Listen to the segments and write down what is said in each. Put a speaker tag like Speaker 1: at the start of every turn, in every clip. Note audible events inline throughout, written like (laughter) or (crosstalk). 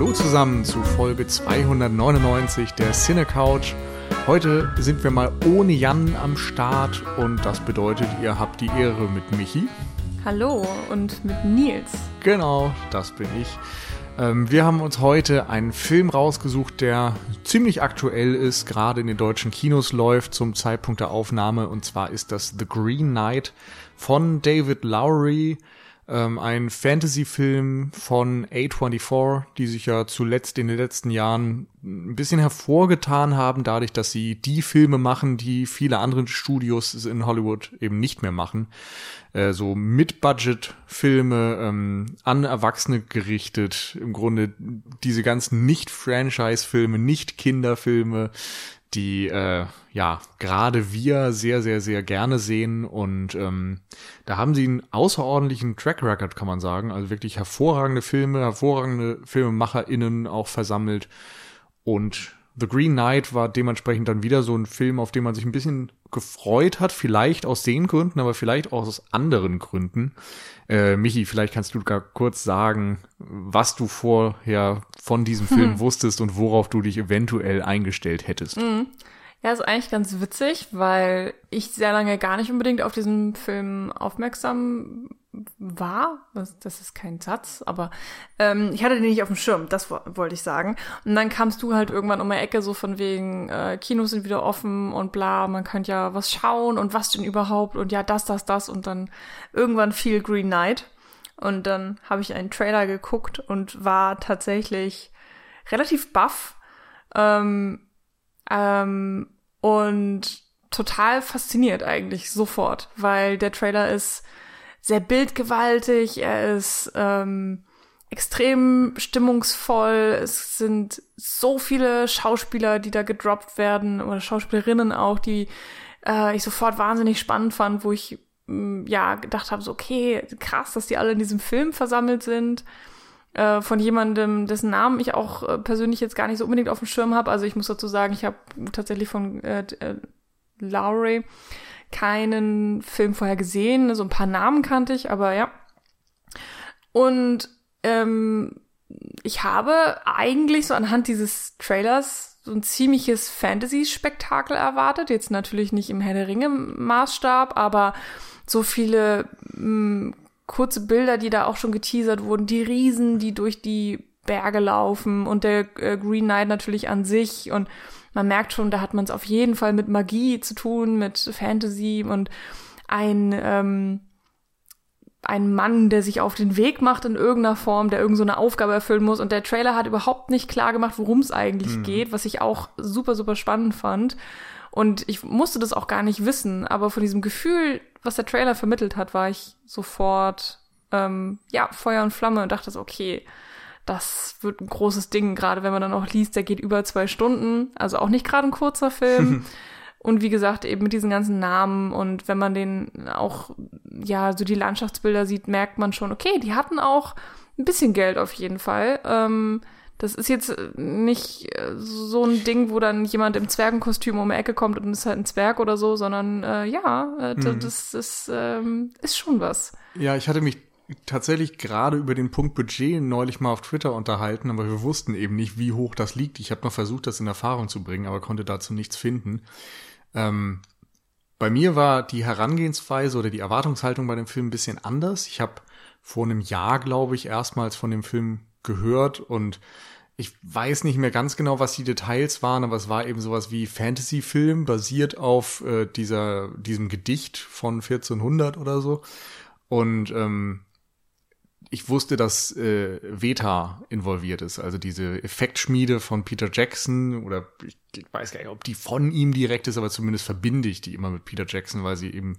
Speaker 1: Hallo zusammen zu Folge 299 der Cine Couch. Heute sind wir mal ohne Jan am Start und das bedeutet, ihr habt die Ehre mit Michi.
Speaker 2: Hallo und mit Nils.
Speaker 1: Genau, das bin ich. Ähm, wir haben uns heute einen Film rausgesucht, der ziemlich aktuell ist, gerade in den deutschen Kinos läuft zum Zeitpunkt der Aufnahme. Und zwar ist das The Green Knight von David Lowry ähm, ein Fantasy-Film von A24, die sich ja zuletzt in den letzten Jahren ein bisschen hervorgetan haben, dadurch, dass sie die Filme machen, die viele andere Studios in Hollywood eben nicht mehr machen. Äh, so Mid-Budget-Filme, ähm, an Erwachsene gerichtet, im Grunde diese ganzen Nicht-Franchise-Filme, Nicht-Kinderfilme, die äh, ja gerade wir sehr, sehr, sehr gerne sehen. Und ähm, da haben sie einen außerordentlichen Track Record, kann man sagen. Also wirklich hervorragende Filme, hervorragende FilmemacherInnen auch versammelt. Und The Green Knight war dementsprechend dann wieder so ein Film, auf den man sich ein bisschen gefreut hat, vielleicht aus den Gründen, aber vielleicht auch aus anderen Gründen. Äh, Michi, vielleicht kannst du gar kurz sagen, was du vorher von diesem Film hm. wusstest und worauf du dich eventuell eingestellt hättest.
Speaker 2: Mhm. Ja, ist eigentlich ganz witzig, weil ich sehr lange gar nicht unbedingt auf diesen Film aufmerksam war. Das, ist kein Satz, aber ähm, ich hatte den nicht auf dem Schirm, das wollte ich sagen. Und dann kamst du halt irgendwann um die Ecke so von wegen, äh, Kinos sind wieder offen und bla, man könnte ja was schauen und was denn überhaupt und ja, das, das, das und dann irgendwann fiel Green Knight. Und dann habe ich einen Trailer geguckt und war tatsächlich relativ baff. Ähm, ähm, und total fasziniert eigentlich sofort, weil der Trailer ist sehr bildgewaltig, er ist ähm, extrem stimmungsvoll, es sind so viele Schauspieler, die da gedroppt werden oder Schauspielerinnen auch, die äh, ich sofort wahnsinnig spannend fand, wo ich mm, ja gedacht habe, so okay, krass, dass die alle in diesem Film versammelt sind äh, von jemandem, dessen Namen ich auch äh, persönlich jetzt gar nicht so unbedingt auf dem Schirm habe. Also ich muss dazu sagen, ich habe tatsächlich von äh, äh, Lowry keinen Film vorher gesehen. So ein paar Namen kannte ich, aber ja. Und ähm, ich habe eigentlich so anhand dieses Trailers so ein ziemliches Fantasy-Spektakel erwartet. Jetzt natürlich nicht im Herr der Ringe-Maßstab, aber so viele mh, kurze Bilder, die da auch schon geteasert wurden, die Riesen, die durch die Berge laufen und der äh, Green Knight natürlich an sich und man merkt schon, da hat man es auf jeden Fall mit Magie zu tun, mit Fantasy und ein ähm, ein Mann, der sich auf den Weg macht in irgendeiner Form, der irgendeine so Aufgabe erfüllen muss. Und der Trailer hat überhaupt nicht klar gemacht, worum es eigentlich mhm. geht, was ich auch super, super spannend fand. Und ich musste das auch gar nicht wissen, aber von diesem Gefühl, was der Trailer vermittelt hat, war ich sofort ähm, ja Feuer und Flamme und dachte so, okay, das wird ein großes Ding, gerade wenn man dann auch liest, der geht über zwei Stunden, also auch nicht gerade ein kurzer Film. (laughs) und wie gesagt, eben mit diesen ganzen Namen und wenn man den auch, ja, so die Landschaftsbilder sieht, merkt man schon, okay, die hatten auch ein bisschen Geld auf jeden Fall. Ähm, das ist jetzt äh, nicht äh, so ein Ding, wo dann jemand im Zwergenkostüm um die Ecke kommt und ist halt ein Zwerg oder so, sondern äh, ja, äh, mhm. das, das ähm, ist schon was.
Speaker 1: Ja, ich hatte mich tatsächlich gerade über den Punkt Budget neulich mal auf Twitter unterhalten, aber wir wussten eben nicht, wie hoch das liegt. Ich habe noch versucht, das in Erfahrung zu bringen, aber konnte dazu nichts finden. Ähm, bei mir war die Herangehensweise oder die Erwartungshaltung bei dem Film ein bisschen anders. Ich habe vor einem Jahr, glaube ich, erstmals von dem Film gehört und ich weiß nicht mehr ganz genau, was die Details waren, aber es war eben sowas wie Fantasy-Film basiert auf äh, dieser diesem Gedicht von 1400 oder so. Und ähm, ich wusste, dass äh, Veta involviert ist, also diese Effektschmiede von Peter Jackson oder ich, ich weiß gar nicht, ob die von ihm direkt ist, aber zumindest verbinde ich die immer mit Peter Jackson, weil sie eben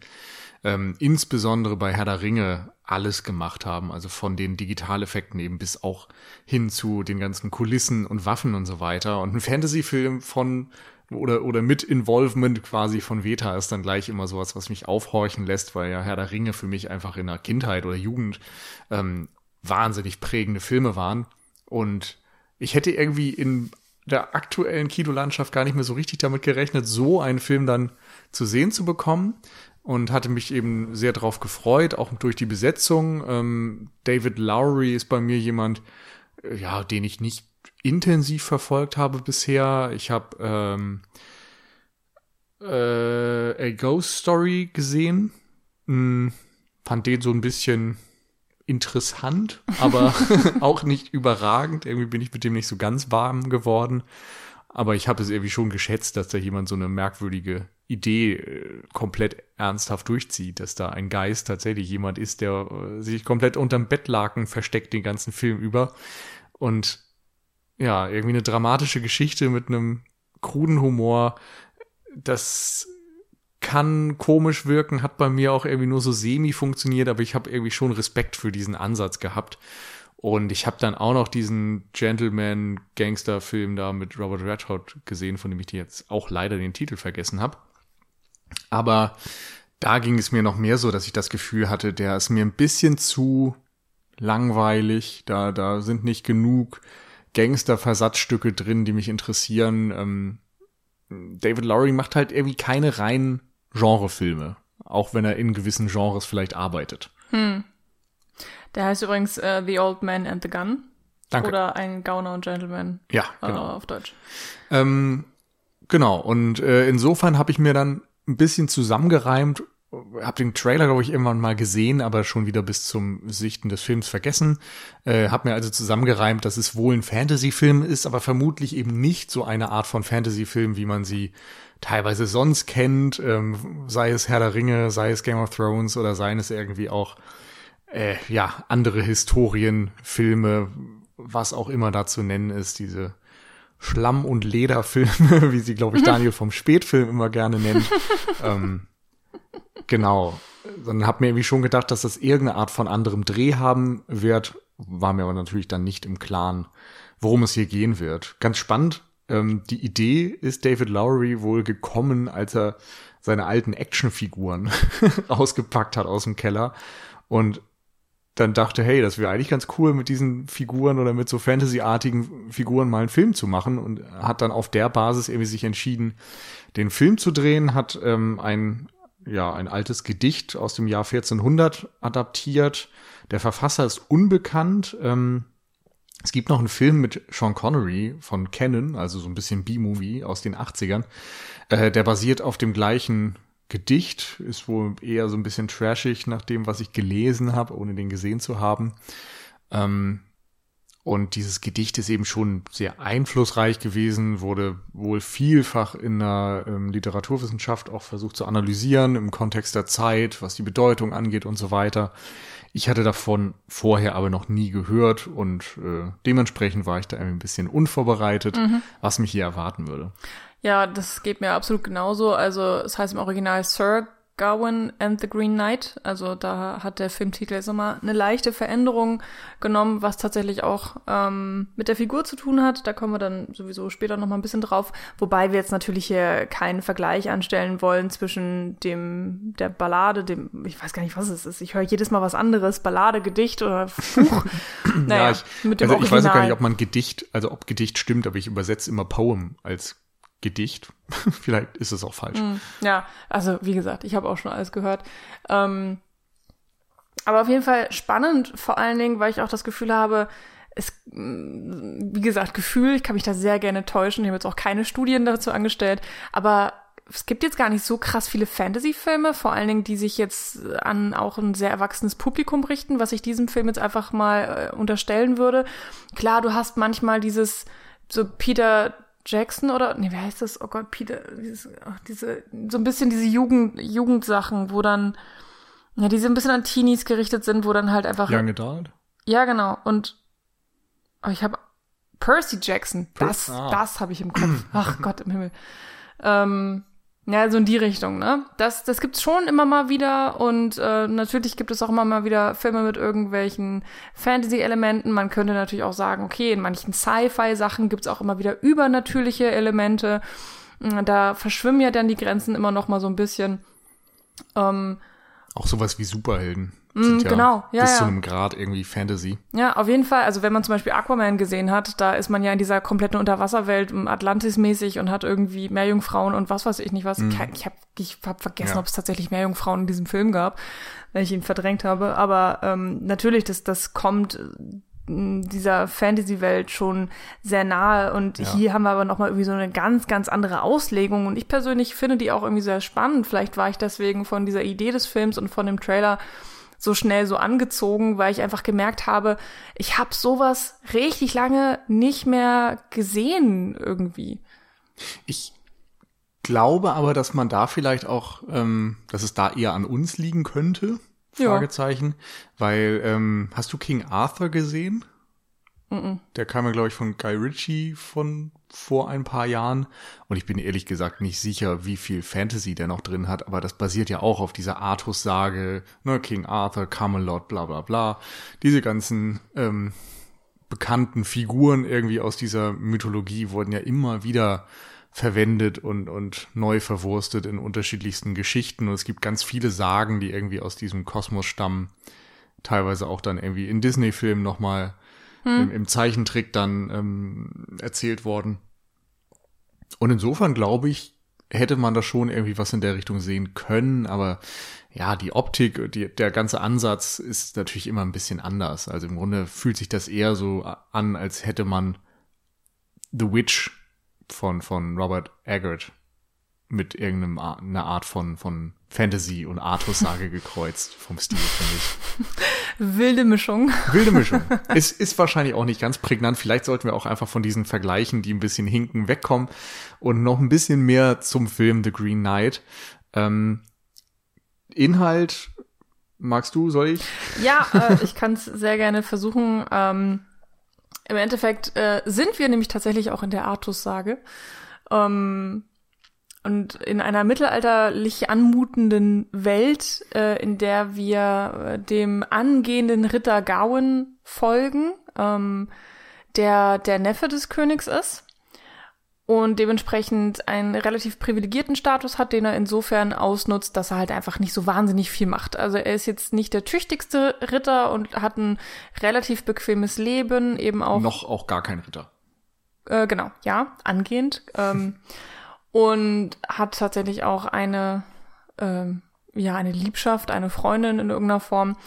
Speaker 1: ähm, insbesondere bei Herr der Ringe alles gemacht haben, also von den Digitaleffekten eben bis auch hin zu den ganzen Kulissen und Waffen und so weiter. Und ein Fantasy-Film von oder, oder mit Involvement quasi von Veta ist dann gleich immer sowas, was mich aufhorchen lässt, weil ja Herr der Ringe für mich einfach in der Kindheit oder Jugend ähm, wahnsinnig prägende Filme waren. Und ich hätte irgendwie in der aktuellen Kinolandschaft gar nicht mehr so richtig damit gerechnet, so einen Film dann zu sehen zu bekommen und hatte mich eben sehr darauf gefreut, auch durch die Besetzung. Ähm, David Lowry ist bei mir jemand, ja, den ich nicht intensiv verfolgt habe bisher. Ich habe ähm, äh, A Ghost Story gesehen. Hm, fand den so ein bisschen interessant, aber (laughs) (laughs) auch nicht überragend. Irgendwie bin ich mit dem nicht so ganz warm geworden. Aber ich habe es irgendwie schon geschätzt, dass da jemand so eine merkwürdige Idee äh, komplett ernsthaft durchzieht, dass da ein Geist tatsächlich jemand ist, der äh, sich komplett unterm Bettlaken versteckt den ganzen Film über und ja, irgendwie eine dramatische Geschichte mit einem kruden Humor, das kann komisch wirken, hat bei mir auch irgendwie nur so semi funktioniert, aber ich habe irgendwie schon Respekt für diesen Ansatz gehabt. Und ich habe dann auch noch diesen Gentleman-Gangster-Film da mit Robert Redford gesehen, von dem ich jetzt auch leider den Titel vergessen habe. Aber da ging es mir noch mehr so, dass ich das Gefühl hatte, der ist mir ein bisschen zu langweilig. Da, da sind nicht genug Gangster-Versatzstücke drin, die mich interessieren. Ähm, David Lowry macht halt irgendwie keine reinen Genrefilme, auch wenn er in gewissen Genres vielleicht arbeitet. Hm.
Speaker 2: Der heißt übrigens uh, The Old Man and the Gun. Danke. Oder ein Gauner und Gentleman.
Speaker 1: Ja, genau.
Speaker 2: Äh, auf Deutsch.
Speaker 1: Ähm, genau. Und äh, insofern habe ich mir dann ein bisschen zusammengereimt, habe den Trailer, glaube ich, irgendwann mal gesehen, aber schon wieder bis zum Sichten des Films vergessen. Äh, habe mir also zusammengereimt, dass es wohl ein Fantasy-Film ist, aber vermutlich eben nicht so eine Art von Fantasy-Film, wie man sie teilweise sonst kennt, ähm, sei es Herr der Ringe, sei es Game of Thrones oder seien es irgendwie auch äh, ja andere Historienfilme, was auch immer da zu nennen ist, diese Schlamm- und Lederfilme, (laughs) wie sie, glaube ich, Daniel vom Spätfilm immer gerne nennt. (laughs) ähm, genau. Dann hab mir irgendwie schon gedacht, dass das irgendeine Art von anderem Dreh haben wird, war mir aber natürlich dann nicht im Klaren, worum es hier gehen wird. Ganz spannend ähm, die Idee ist David Lowry wohl gekommen, als er seine alten Actionfiguren (laughs) rausgepackt hat aus dem Keller und dann dachte, hey, das wäre eigentlich ganz cool, mit diesen Figuren oder mit so Fantasy-artigen Figuren mal einen Film zu machen und hat dann auf der Basis irgendwie sich entschieden, den Film zu drehen, hat ähm, ein, ja, ein altes Gedicht aus dem Jahr 1400 adaptiert. Der Verfasser ist unbekannt. Ähm, es gibt noch einen Film mit Sean Connery von Canon, also so ein bisschen B-Movie aus den 80ern. Äh, der basiert auf dem gleichen Gedicht, ist wohl eher so ein bisschen trashig nach dem, was ich gelesen habe, ohne den gesehen zu haben. Ähm, und dieses Gedicht ist eben schon sehr einflussreich gewesen, wurde wohl vielfach in der ähm, Literaturwissenschaft auch versucht zu analysieren, im Kontext der Zeit, was die Bedeutung angeht und so weiter. Ich hatte davon vorher aber noch nie gehört und äh, dementsprechend war ich da ein bisschen unvorbereitet, mhm. was mich hier erwarten würde.
Speaker 2: Ja, das geht mir absolut genauso. Also es heißt im Original Sir Gawain and the Green Knight. Also da hat der Filmtitel jetzt nochmal eine leichte Veränderung genommen, was tatsächlich auch ähm, mit der Figur zu tun hat. Da kommen wir dann sowieso später nochmal ein bisschen drauf. Wobei wir jetzt natürlich hier keinen Vergleich anstellen wollen zwischen dem der Ballade, dem, ich weiß gar nicht, was es ist. Ich höre jedes Mal was anderes, Ballade, Gedicht oder (laughs) Buch.
Speaker 1: naja, ja, ich, mit dem also ich weiß auch gar nicht, ob man Gedicht, also ob Gedicht stimmt, aber ich übersetze immer Poem als Gedicht. (laughs) Vielleicht ist es auch falsch. Mm,
Speaker 2: ja, also wie gesagt, ich habe auch schon alles gehört. Ähm, aber auf jeden Fall spannend, vor allen Dingen, weil ich auch das Gefühl habe, es, mm, wie gesagt, Gefühl, ich kann mich da sehr gerne täuschen. Ich habe jetzt auch keine Studien dazu angestellt, aber es gibt jetzt gar nicht so krass viele Fantasy-Filme, vor allen Dingen, die sich jetzt an auch ein sehr erwachsenes Publikum richten, was ich diesem Film jetzt einfach mal äh, unterstellen würde. Klar, du hast manchmal dieses so Peter Jackson oder, nee, wer heißt das? Oh Gott, Peter, dieses, ach, diese, so ein bisschen diese Jugend, Jugendsachen, wo dann, ja, die so ein bisschen an Teenies gerichtet sind, wo dann halt einfach.
Speaker 1: Young Adult?
Speaker 2: Ja, genau. Und oh, ich habe Percy Jackson, das, ah. das habe ich im Kopf. Ach Gott im Himmel. Ähm, ja, so in die Richtung, ne? Das, das gibt's schon immer mal wieder und äh, natürlich gibt es auch immer mal wieder Filme mit irgendwelchen Fantasy-Elementen. Man könnte natürlich auch sagen, okay, in manchen Sci-Fi-Sachen gibt's auch immer wieder übernatürliche Elemente. Da verschwimmen ja dann die Grenzen immer noch mal so ein bisschen. Ähm,
Speaker 1: auch sowas wie Superhelden.
Speaker 2: Mm, sind ja genau, ja.
Speaker 1: Bis
Speaker 2: ja.
Speaker 1: zu einem Grad irgendwie Fantasy.
Speaker 2: Ja, auf jeden Fall. Also wenn man zum Beispiel Aquaman gesehen hat, da ist man ja in dieser kompletten Unterwasserwelt Atlantis-mäßig und hat irgendwie Meerjungfrauen und was weiß ich nicht was. Mm. Ich habe ich hab vergessen, ja. ob es tatsächlich Meerjungfrauen in diesem Film gab, weil ich ihn verdrängt habe. Aber ähm, natürlich, das, das kommt dieser Fantasy-Welt schon sehr nahe und ja. hier haben wir aber nochmal irgendwie so eine ganz, ganz andere Auslegung und ich persönlich finde die auch irgendwie sehr spannend. Vielleicht war ich deswegen von dieser Idee des Films und von dem Trailer so schnell so angezogen, weil ich einfach gemerkt habe, ich habe sowas richtig lange nicht mehr gesehen irgendwie.
Speaker 1: Ich glaube aber, dass man da vielleicht auch, ähm, dass es da eher an uns liegen könnte. Fragezeichen. Ja. Weil, ähm, hast du King Arthur gesehen? Mm -mm. Der kam ja, glaube ich, von Guy Ritchie von vor ein paar Jahren. Und ich bin ehrlich gesagt nicht sicher, wie viel Fantasy der noch drin hat, aber das basiert ja auch auf dieser Artus-Sage, ne, King Arthur, Camelot, bla bla bla. Diese ganzen ähm, bekannten Figuren irgendwie aus dieser Mythologie wurden ja immer wieder verwendet und, und neu verwurstet in unterschiedlichsten Geschichten. Und es gibt ganz viele Sagen, die irgendwie aus diesem Kosmos stammen. Teilweise auch dann irgendwie in Disney-Filmen nochmal hm. im, im Zeichentrick dann ähm, erzählt worden. Und insofern glaube ich, hätte man da schon irgendwie was in der Richtung sehen können, aber ja, die Optik, die, der ganze Ansatz ist natürlich immer ein bisschen anders. Also im Grunde fühlt sich das eher so an, als hätte man The Witch von, von Robert Eggert mit irgendeiner Art von, von Fantasy und Artus-Sage gekreuzt vom Stil, finde ich. (laughs)
Speaker 2: Wilde Mischung.
Speaker 1: Wilde Mischung. (laughs) Es ist wahrscheinlich auch nicht ganz prägnant. Vielleicht sollten wir auch einfach von diesen Vergleichen, die ein bisschen hinken, wegkommen und noch ein bisschen mehr zum Film The Green Knight. Ähm, Inhalt, magst du, soll ich?
Speaker 2: Ja, äh, (laughs) ich kann es sehr gerne versuchen. Ähm, Im Endeffekt äh, sind wir nämlich tatsächlich auch in der Artus-Sage. Ähm, und in einer mittelalterlich anmutenden Welt, äh, in der wir äh, dem angehenden Ritter Gawain folgen, ähm, der der Neffe des Königs ist und dementsprechend einen relativ privilegierten Status hat, den er insofern ausnutzt, dass er halt einfach nicht so wahnsinnig viel macht. Also er ist jetzt nicht der tüchtigste Ritter und hat ein relativ bequemes Leben, eben auch.
Speaker 1: Noch auch gar kein Ritter.
Speaker 2: Äh, genau, ja, angehend. Ähm, (laughs) und hat tatsächlich auch eine, ähm, ja, eine Liebschaft, eine Freundin in irgendeiner Form.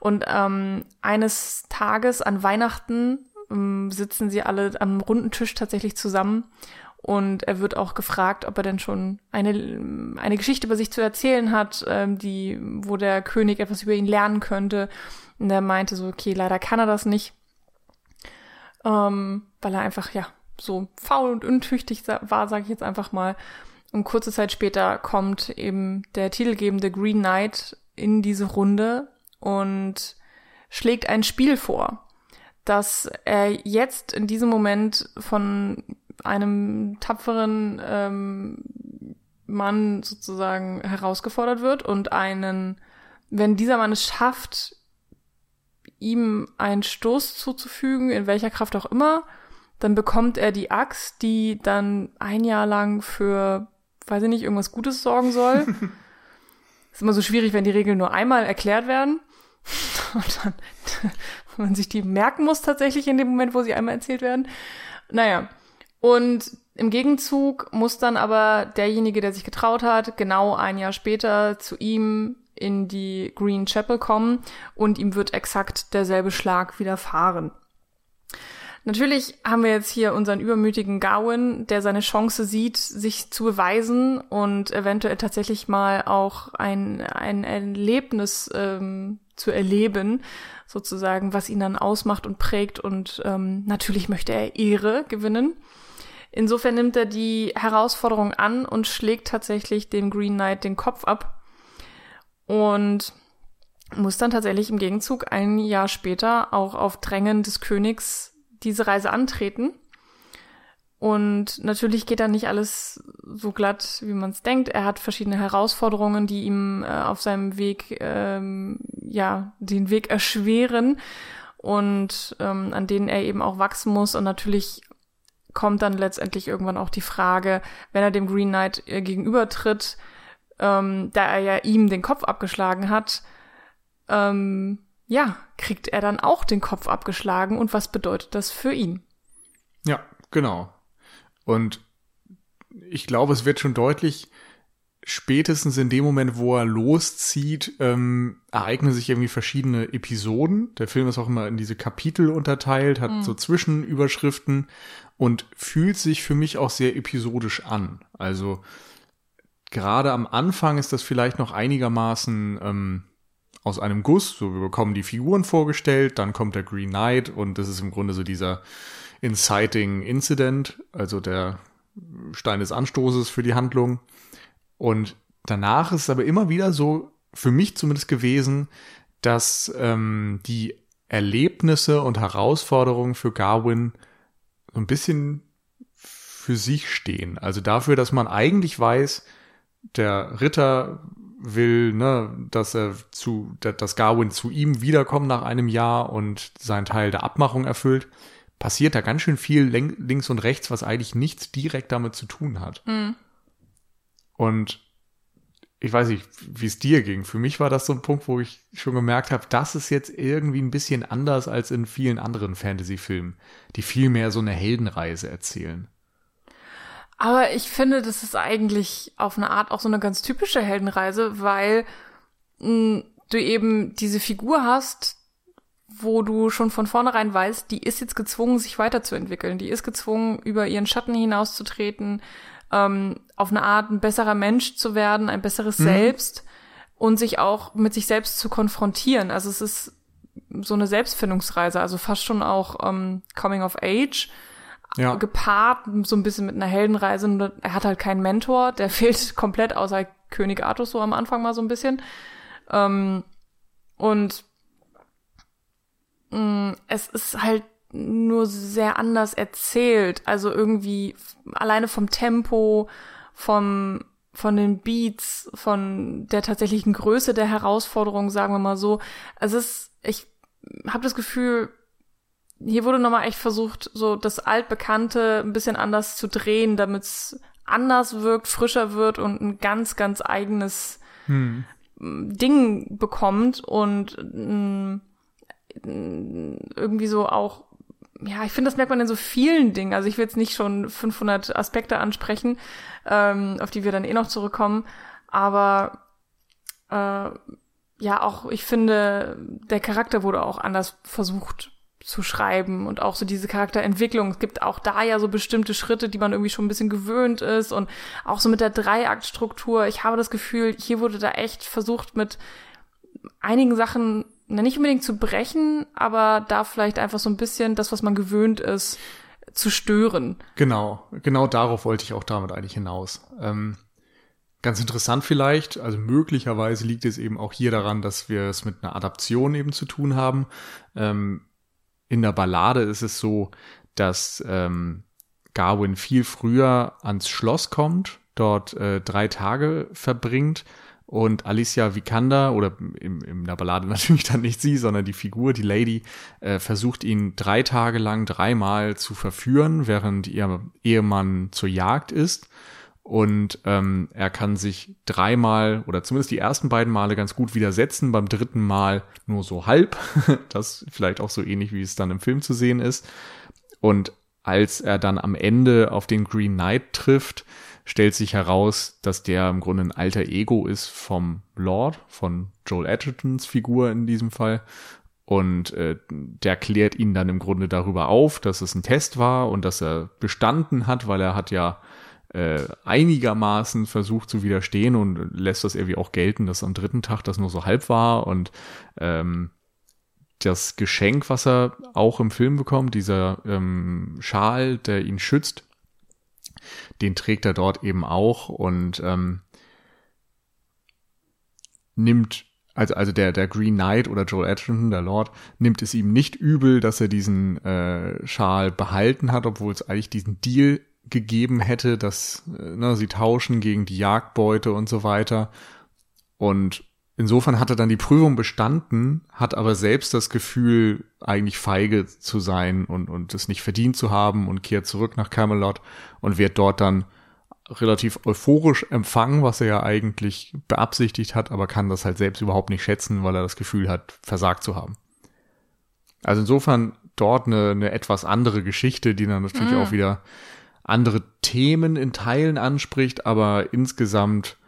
Speaker 2: Und ähm, eines Tages an Weihnachten ähm, sitzen sie alle am runden Tisch tatsächlich zusammen. Und er wird auch gefragt, ob er denn schon eine, eine Geschichte über sich zu erzählen hat, ähm, die, wo der König etwas über ihn lernen könnte. Und er meinte so, okay, leider kann er das nicht. Ähm, weil er einfach, ja, so faul und untüchtig war, sage ich jetzt einfach mal. Und kurze Zeit später kommt eben der titelgebende Green Knight in diese Runde und schlägt ein Spiel vor, das er jetzt in diesem Moment von einem tapferen ähm, Mann sozusagen herausgefordert wird und einen, wenn dieser Mann es schafft, ihm einen Stoß zuzufügen, in welcher Kraft auch immer, dann bekommt er die Axt, die dann ein Jahr lang für, weiß ich nicht, irgendwas Gutes sorgen soll. (laughs) ist immer so schwierig, wenn die Regeln nur einmal erklärt werden. (laughs) Und dann (laughs) man sich die merken muss tatsächlich in dem Moment, wo sie einmal erzählt werden. Naja. Und im Gegenzug muss dann aber derjenige, der sich getraut hat, genau ein Jahr später zu ihm in die Green Chapel kommen und ihm wird exakt derselbe Schlag widerfahren. Natürlich haben wir jetzt hier unseren übermütigen Gawain, der seine Chance sieht, sich zu beweisen und eventuell tatsächlich mal auch ein, ein Erlebnis ähm, zu erleben, sozusagen, was ihn dann ausmacht und prägt. Und ähm, natürlich möchte er Ehre gewinnen. Insofern nimmt er die Herausforderung an und schlägt tatsächlich dem Green Knight den Kopf ab. Und muss dann tatsächlich im Gegenzug ein Jahr später auch auf Drängen des Königs diese Reise antreten. Und natürlich geht da nicht alles so glatt, wie man es denkt. Er hat verschiedene Herausforderungen, die ihm äh, auf seinem Weg, ähm, ja, den Weg erschweren und ähm, an denen er eben auch wachsen muss. Und natürlich kommt dann letztendlich irgendwann auch die Frage, wenn er dem Green Knight äh, gegenübertritt, ähm, da er ja ihm den Kopf abgeschlagen hat, ähm, ja, kriegt er dann auch den Kopf abgeschlagen und was bedeutet das für ihn?
Speaker 1: Ja, genau. Und ich glaube, es wird schon deutlich, spätestens in dem Moment, wo er loszieht, ähm, ereignen sich irgendwie verschiedene Episoden. Der Film ist auch immer in diese Kapitel unterteilt, hat mhm. so Zwischenüberschriften und fühlt sich für mich auch sehr episodisch an. Also gerade am Anfang ist das vielleicht noch einigermaßen ähm, aus einem Guss. So, wir bekommen die Figuren vorgestellt, dann kommt der Green Knight und das ist im Grunde so dieser Inciting Incident, also der Stein des Anstoßes für die Handlung. Und danach ist es aber immer wieder so, für mich zumindest gewesen, dass ähm, die Erlebnisse und Herausforderungen für Garwin so ein bisschen für sich stehen. Also dafür, dass man eigentlich weiß, der Ritter will, ne, dass er zu, dass Garwin zu ihm wiederkommt nach einem Jahr und seinen Teil der Abmachung erfüllt, passiert da ganz schön viel links und rechts, was eigentlich nichts direkt damit zu tun hat. Mhm. Und ich weiß nicht, wie es dir ging. Für mich war das so ein Punkt, wo ich schon gemerkt habe, das ist jetzt irgendwie ein bisschen anders als in vielen anderen Fantasy-Filmen, die viel mehr so eine Heldenreise erzählen.
Speaker 2: Aber ich finde, das ist eigentlich auf eine Art auch so eine ganz typische Heldenreise, weil mh, hm, du eben diese Figur hast, wo du schon von vornherein weißt, die ist jetzt gezwungen, sich weiterzuentwickeln. Die ist gezwungen, über ihren Schatten hinauszutreten, ähm, auf eine Art ein besserer Mensch zu werden, ein besseres mhm. Selbst und sich auch mit sich selbst zu konfrontieren. Also es ist so eine Selbstfindungsreise, also fast schon auch ähm, Coming of Age ja. gepaart so ein bisschen mit einer Heldenreise. Er hat halt keinen Mentor, der (laughs) fehlt komplett außer König Artus so am Anfang mal so ein bisschen. Ähm, und mh, mm, es ist halt nur sehr anders erzählt. Also irgendwie alleine vom Tempo, vom von den Beats, von der tatsächlichen Größe der Herausforderung, sagen wir mal so. Es ist, ich habe das Gefühl, hier wurde nochmal echt versucht, so das Altbekannte ein bisschen anders zu drehen, damit es anders wirkt, frischer wird und ein ganz, ganz eigenes hm. Ding bekommt und mh, irgendwie so auch, ja, ich finde, das merkt man in so vielen Dingen. Also ich will jetzt nicht schon 500 Aspekte ansprechen, ähm, auf die wir dann eh noch zurückkommen, aber äh, ja, auch ich finde, der Charakter wurde auch anders versucht zu schreiben und auch so diese Charakterentwicklung. Es gibt auch da ja so bestimmte Schritte, die man irgendwie schon ein bisschen gewöhnt ist und auch so mit der Dreiaktstruktur. Ich habe das Gefühl, hier wurde da echt versucht mit einigen Sachen na, nicht unbedingt zu brechen, aber da vielleicht einfach so ein bisschen das, was man gewöhnt ist, zu stören.
Speaker 1: Genau, genau darauf wollte ich auch damit eigentlich hinaus. Ähm, ganz interessant vielleicht, also möglicherweise liegt es eben auch hier daran, dass wir es mit einer Adaption eben zu tun haben. Ähm, in der Ballade ist es so, dass ähm, Garwin viel früher ans Schloss kommt, dort äh, drei Tage verbringt und Alicia Vikander, oder im, in der Ballade (laughs) natürlich dann nicht sie, sondern die Figur, die Lady, äh, versucht ihn drei Tage lang dreimal zu verführen, während ihr Ehemann zur Jagd ist und ähm, er kann sich dreimal oder zumindest die ersten beiden Male ganz gut widersetzen, beim dritten Mal nur so halb. (laughs) das vielleicht auch so ähnlich, wie es dann im Film zu sehen ist. Und als er dann am Ende auf den Green Knight trifft, stellt sich heraus, dass der im Grunde ein alter Ego ist vom Lord, von Joel Edgertons Figur in diesem Fall. Und äh, der klärt ihn dann im Grunde darüber auf, dass es ein Test war und dass er bestanden hat, weil er hat ja äh, einigermaßen versucht zu widerstehen und lässt das irgendwie auch gelten, dass am dritten Tag das nur so halb war und ähm, das Geschenk, was er auch im Film bekommt, dieser ähm, Schal, der ihn schützt, den trägt er dort eben auch und ähm, nimmt also, also der, der Green Knight oder Joel Edgerton, der Lord, nimmt es ihm nicht übel, dass er diesen äh, Schal behalten hat, obwohl es eigentlich diesen Deal gegeben hätte, dass äh, ne, sie tauschen gegen die Jagdbeute und so weiter. Und insofern hat er dann die Prüfung bestanden, hat aber selbst das Gefühl, eigentlich feige zu sein und, und es nicht verdient zu haben und kehrt zurück nach Camelot und wird dort dann relativ euphorisch empfangen, was er ja eigentlich beabsichtigt hat, aber kann das halt selbst überhaupt nicht schätzen, weil er das Gefühl hat, versagt zu haben. Also insofern dort eine, eine etwas andere Geschichte, die dann natürlich mm. auch wieder andere Themen in Teilen anspricht, aber insgesamt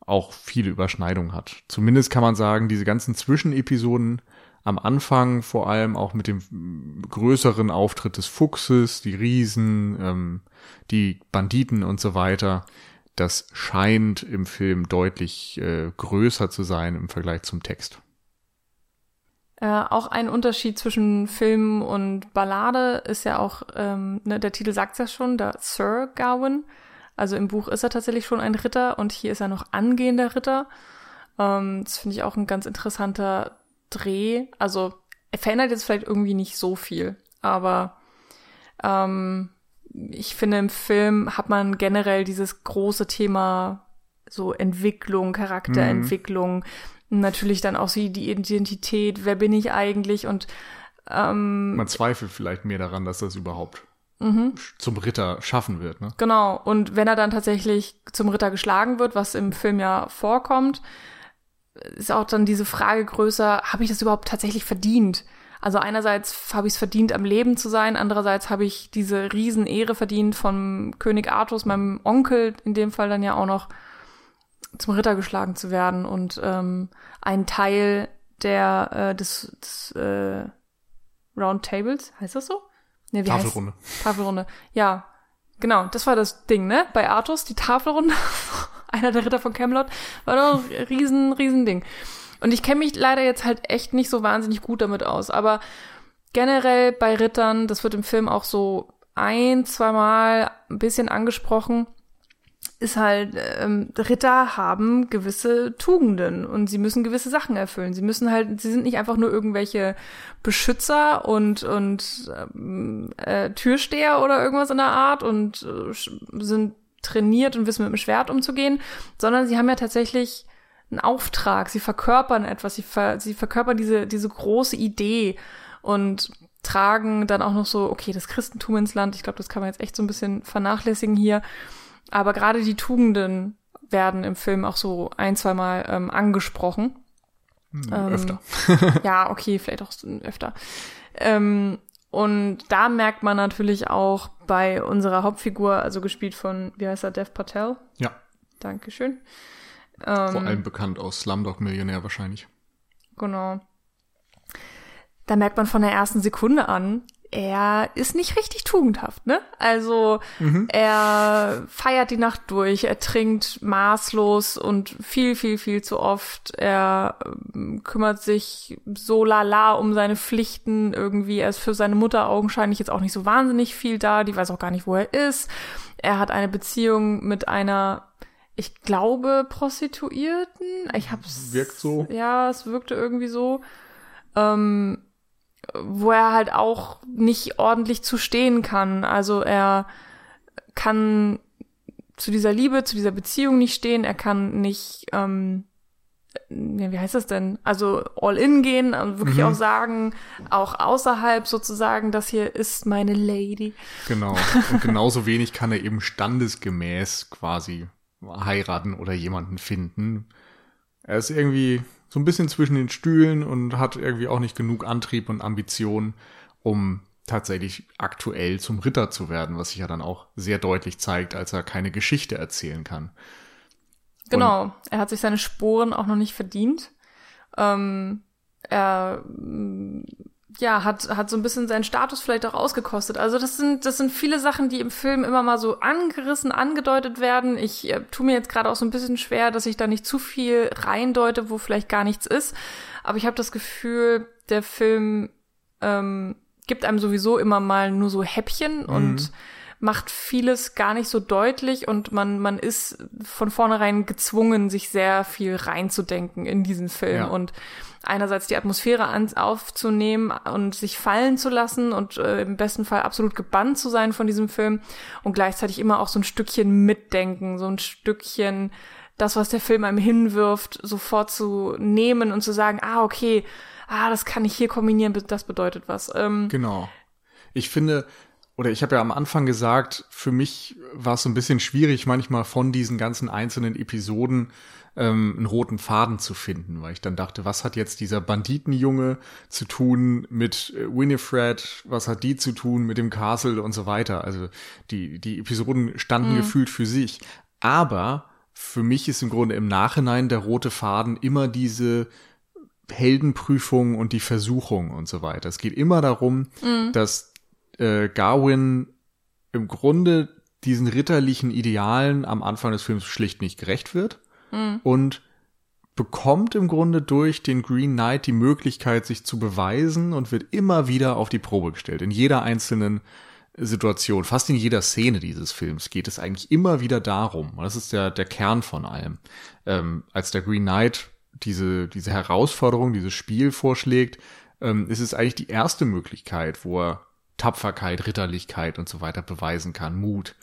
Speaker 1: auch viele Überschneidungen hat. Zumindest kann man sagen, diese ganzen Zwischenepisoden am Anfang vor allem auch mit dem größeren Auftritt des Fuchses, die Riesen, ähm, die Banditen und so weiter, das scheint im Film deutlich äh, größer zu sein im Vergleich zum Text.
Speaker 2: Äh, auch ein Unterschied zwischen Film und Ballade ist ja auch, ähm, ne, der Titel sagt ja schon, der Sir Gawain. Also im Buch ist er tatsächlich schon ein Ritter und hier ist er noch angehender Ritter. Ähm, das finde ich auch ein ganz interessanter Dreh. Also er verändert jetzt vielleicht irgendwie nicht so viel, aber ähm, ich finde, im Film hat man generell dieses große Thema so Entwicklung, Charakterentwicklung, mhm. Natürlich dann auch so die Identität, wer bin ich eigentlich und ähm,
Speaker 1: man zweifelt vielleicht mehr daran, dass das überhaupt mhm. zum Ritter schaffen wird. Ne?
Speaker 2: Genau, und wenn er dann tatsächlich zum Ritter geschlagen wird, was im Film ja vorkommt, ist auch dann diese Frage größer, habe ich das überhaupt tatsächlich verdient? Also einerseits habe ich es verdient, am Leben zu sein, andererseits habe ich diese Riesenehre verdient von König Artus, meinem Onkel, in dem Fall dann ja auch noch zum Ritter geschlagen zu werden und ähm, ein Teil der äh, des, des äh, Round Tables, heißt das so?
Speaker 1: Nee, wie Tafelrunde.
Speaker 2: Heißt? Tafelrunde. Ja, genau, das war das Ding, ne? Bei Artus, die Tafelrunde, (laughs) einer der Ritter von Camelot, war doch ein riesen, riesen Ding. Und ich kenne mich leider jetzt halt echt nicht so wahnsinnig gut damit aus. Aber generell bei Rittern, das wird im Film auch so ein, zweimal ein bisschen angesprochen, ist halt, ähm, Ritter haben gewisse Tugenden und sie müssen gewisse Sachen erfüllen. Sie müssen halt, sie sind nicht einfach nur irgendwelche Beschützer und, und ähm, äh, Türsteher oder irgendwas in der Art und äh, sind trainiert und wissen mit dem Schwert umzugehen, sondern sie haben ja tatsächlich einen Auftrag, sie verkörpern etwas, sie, ver sie verkörpern diese, diese große Idee und tragen dann auch noch so, okay, das Christentum ins Land, ich glaube, das kann man jetzt echt so ein bisschen vernachlässigen hier, aber gerade die Tugenden werden im Film auch so ein, zweimal ähm, angesprochen.
Speaker 1: Hm, ähm, öfter. (laughs)
Speaker 2: ja, okay, vielleicht auch öfter. Ähm, und da merkt man natürlich auch bei unserer Hauptfigur, also gespielt von, wie heißt er, Dev Patel?
Speaker 1: Ja.
Speaker 2: Dankeschön.
Speaker 1: Ähm, Vor allem bekannt aus Slumdog Millionär wahrscheinlich.
Speaker 2: Genau. Da merkt man von der ersten Sekunde an, er ist nicht richtig tugendhaft, ne? Also mhm. er feiert die Nacht durch, er trinkt maßlos und viel, viel, viel zu oft. Er äh, kümmert sich so lala um seine Pflichten irgendwie. Er ist für seine Mutter augenscheinlich jetzt auch nicht so wahnsinnig viel da. Die weiß auch gar nicht, wo er ist. Er hat eine Beziehung mit einer ich glaube, Prostituierten. Ich hab's.
Speaker 1: Wirkt so.
Speaker 2: Ja, es wirkte irgendwie so. Ähm, wo er halt auch nicht ordentlich zu stehen kann. Also er kann zu dieser Liebe, zu dieser Beziehung nicht stehen. Er kann nicht, ähm, wie heißt das denn? Also all in gehen und wirklich mhm. auch sagen, auch außerhalb sozusagen, das hier ist meine Lady.
Speaker 1: Genau. Und genauso wenig kann er eben standesgemäß quasi heiraten oder jemanden finden. Er ist irgendwie so ein bisschen zwischen den Stühlen und hat irgendwie auch nicht genug Antrieb und Ambition, um tatsächlich aktuell zum Ritter zu werden, was sich ja dann auch sehr deutlich zeigt, als er keine Geschichte erzählen kann.
Speaker 2: Genau, und er hat sich seine Sporen auch noch nicht verdient. Ähm, er ja, hat, hat so ein bisschen seinen Status vielleicht auch ausgekostet. Also das sind, das sind viele Sachen, die im Film immer mal so angerissen, angedeutet werden. Ich äh, tue mir jetzt gerade auch so ein bisschen schwer, dass ich da nicht zu viel reindeute, wo vielleicht gar nichts ist. Aber ich habe das Gefühl, der Film ähm, gibt einem sowieso immer mal nur so Häppchen mhm. und macht vieles gar nicht so deutlich und man, man ist von vornherein gezwungen, sich sehr viel reinzudenken in diesen Film ja. und einerseits die Atmosphäre an, aufzunehmen und sich fallen zu lassen und äh, im besten Fall absolut gebannt zu sein von diesem Film und gleichzeitig immer auch so ein Stückchen mitdenken, so ein Stückchen das, was der Film einem hinwirft, sofort zu nehmen und zu sagen, ah, okay, ah, das kann ich hier kombinieren, das bedeutet was.
Speaker 1: Ähm, genau. Ich finde, oder ich habe ja am Anfang gesagt, für mich war es so ein bisschen schwierig, manchmal von diesen ganzen einzelnen Episoden ähm, einen roten Faden zu finden, weil ich dann dachte, was hat jetzt dieser Banditenjunge zu tun mit äh, Winifred, was hat die zu tun mit dem Castle und so weiter. Also die, die Episoden standen mhm. gefühlt für sich. Aber für mich ist im Grunde im Nachhinein der rote Faden immer diese Heldenprüfung und die Versuchung und so weiter. Es geht immer darum, mhm. dass äh, Garwin im Grunde diesen ritterlichen Idealen am Anfang des Films schlicht nicht gerecht wird mhm. und bekommt im Grunde durch den Green Knight die Möglichkeit, sich zu beweisen und wird immer wieder auf die Probe gestellt. In jeder einzelnen Situation, fast in jeder Szene dieses Films geht es eigentlich immer wieder darum, das ist der, der Kern von allem. Ähm, als der Green Knight diese, diese Herausforderung, dieses Spiel vorschlägt, ähm, ist es eigentlich die erste Möglichkeit, wo er Tapferkeit, Ritterlichkeit und so weiter beweisen kann, Mut.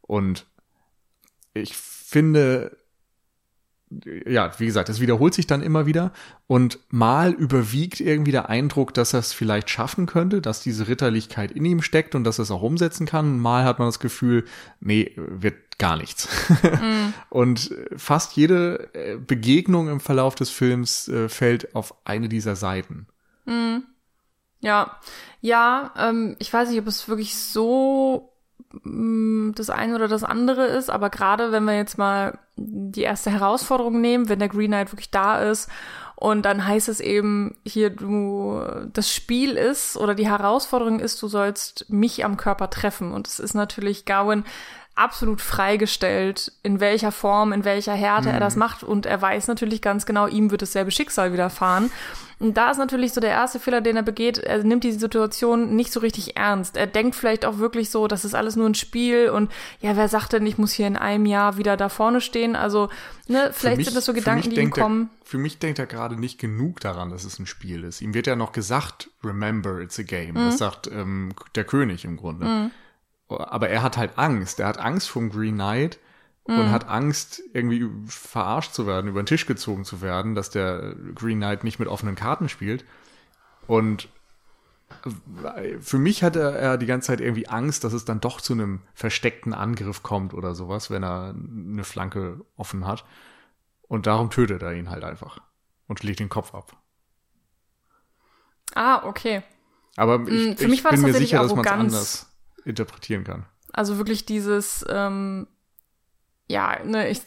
Speaker 1: Und ich finde, ja, wie gesagt, es wiederholt sich dann immer wieder und mal überwiegt irgendwie der Eindruck, dass er es vielleicht schaffen könnte, dass diese Ritterlichkeit in ihm steckt und dass er es auch umsetzen kann. Mal hat man das Gefühl, nee, wird gar nichts. Mm. (laughs) und fast jede äh, Begegnung im Verlauf des Films äh, fällt auf eine dieser Seiten.
Speaker 2: Mm. Ja, ja, ähm, ich weiß nicht, ob es wirklich so das eine oder das andere ist, aber gerade wenn wir jetzt mal die erste Herausforderung nehmen, wenn der Green Knight wirklich da ist und dann heißt es eben hier du das Spiel ist oder die Herausforderung ist, du sollst mich am Körper treffen und es ist natürlich Gawain absolut freigestellt, in welcher Form, in welcher Härte mhm. er das mhm. macht. Und er weiß natürlich ganz genau, ihm wird dasselbe Schicksal widerfahren. Und da ist natürlich so der erste Fehler, den er begeht. Er nimmt die Situation nicht so richtig ernst. Er denkt vielleicht auch wirklich so, das ist alles nur ein Spiel und ja, wer sagt denn, ich muss hier in einem Jahr wieder da vorne stehen? Also, ne, vielleicht mich, sind das so Gedanken, die ihm kommen.
Speaker 1: Er, für mich denkt er gerade nicht genug daran, dass es ein Spiel ist. Ihm wird ja noch gesagt, remember, it's a game. Mhm. Das sagt ähm, der König im Grunde. Mhm aber er hat halt Angst. Er hat Angst vom Green Knight mm. und mhm. hat Angst, irgendwie verarscht zu werden, über den Tisch gezogen zu werden, dass der Green Knight nicht mit offenen Karten spielt. Und für mich hatte er die ganze Zeit irgendwie Angst, dass es dann doch zu einem versteckten Angriff kommt oder sowas, wenn er eine Flanke offen hat. Und darum tötet er ihn halt einfach und schlägt den Kopf ab.
Speaker 2: Ah, okay.
Speaker 1: Aber ich, mm, Für ich bin mir sicher, dass man es anders interpretieren kann.
Speaker 2: Also wirklich dieses, ähm, ja, ne, ich,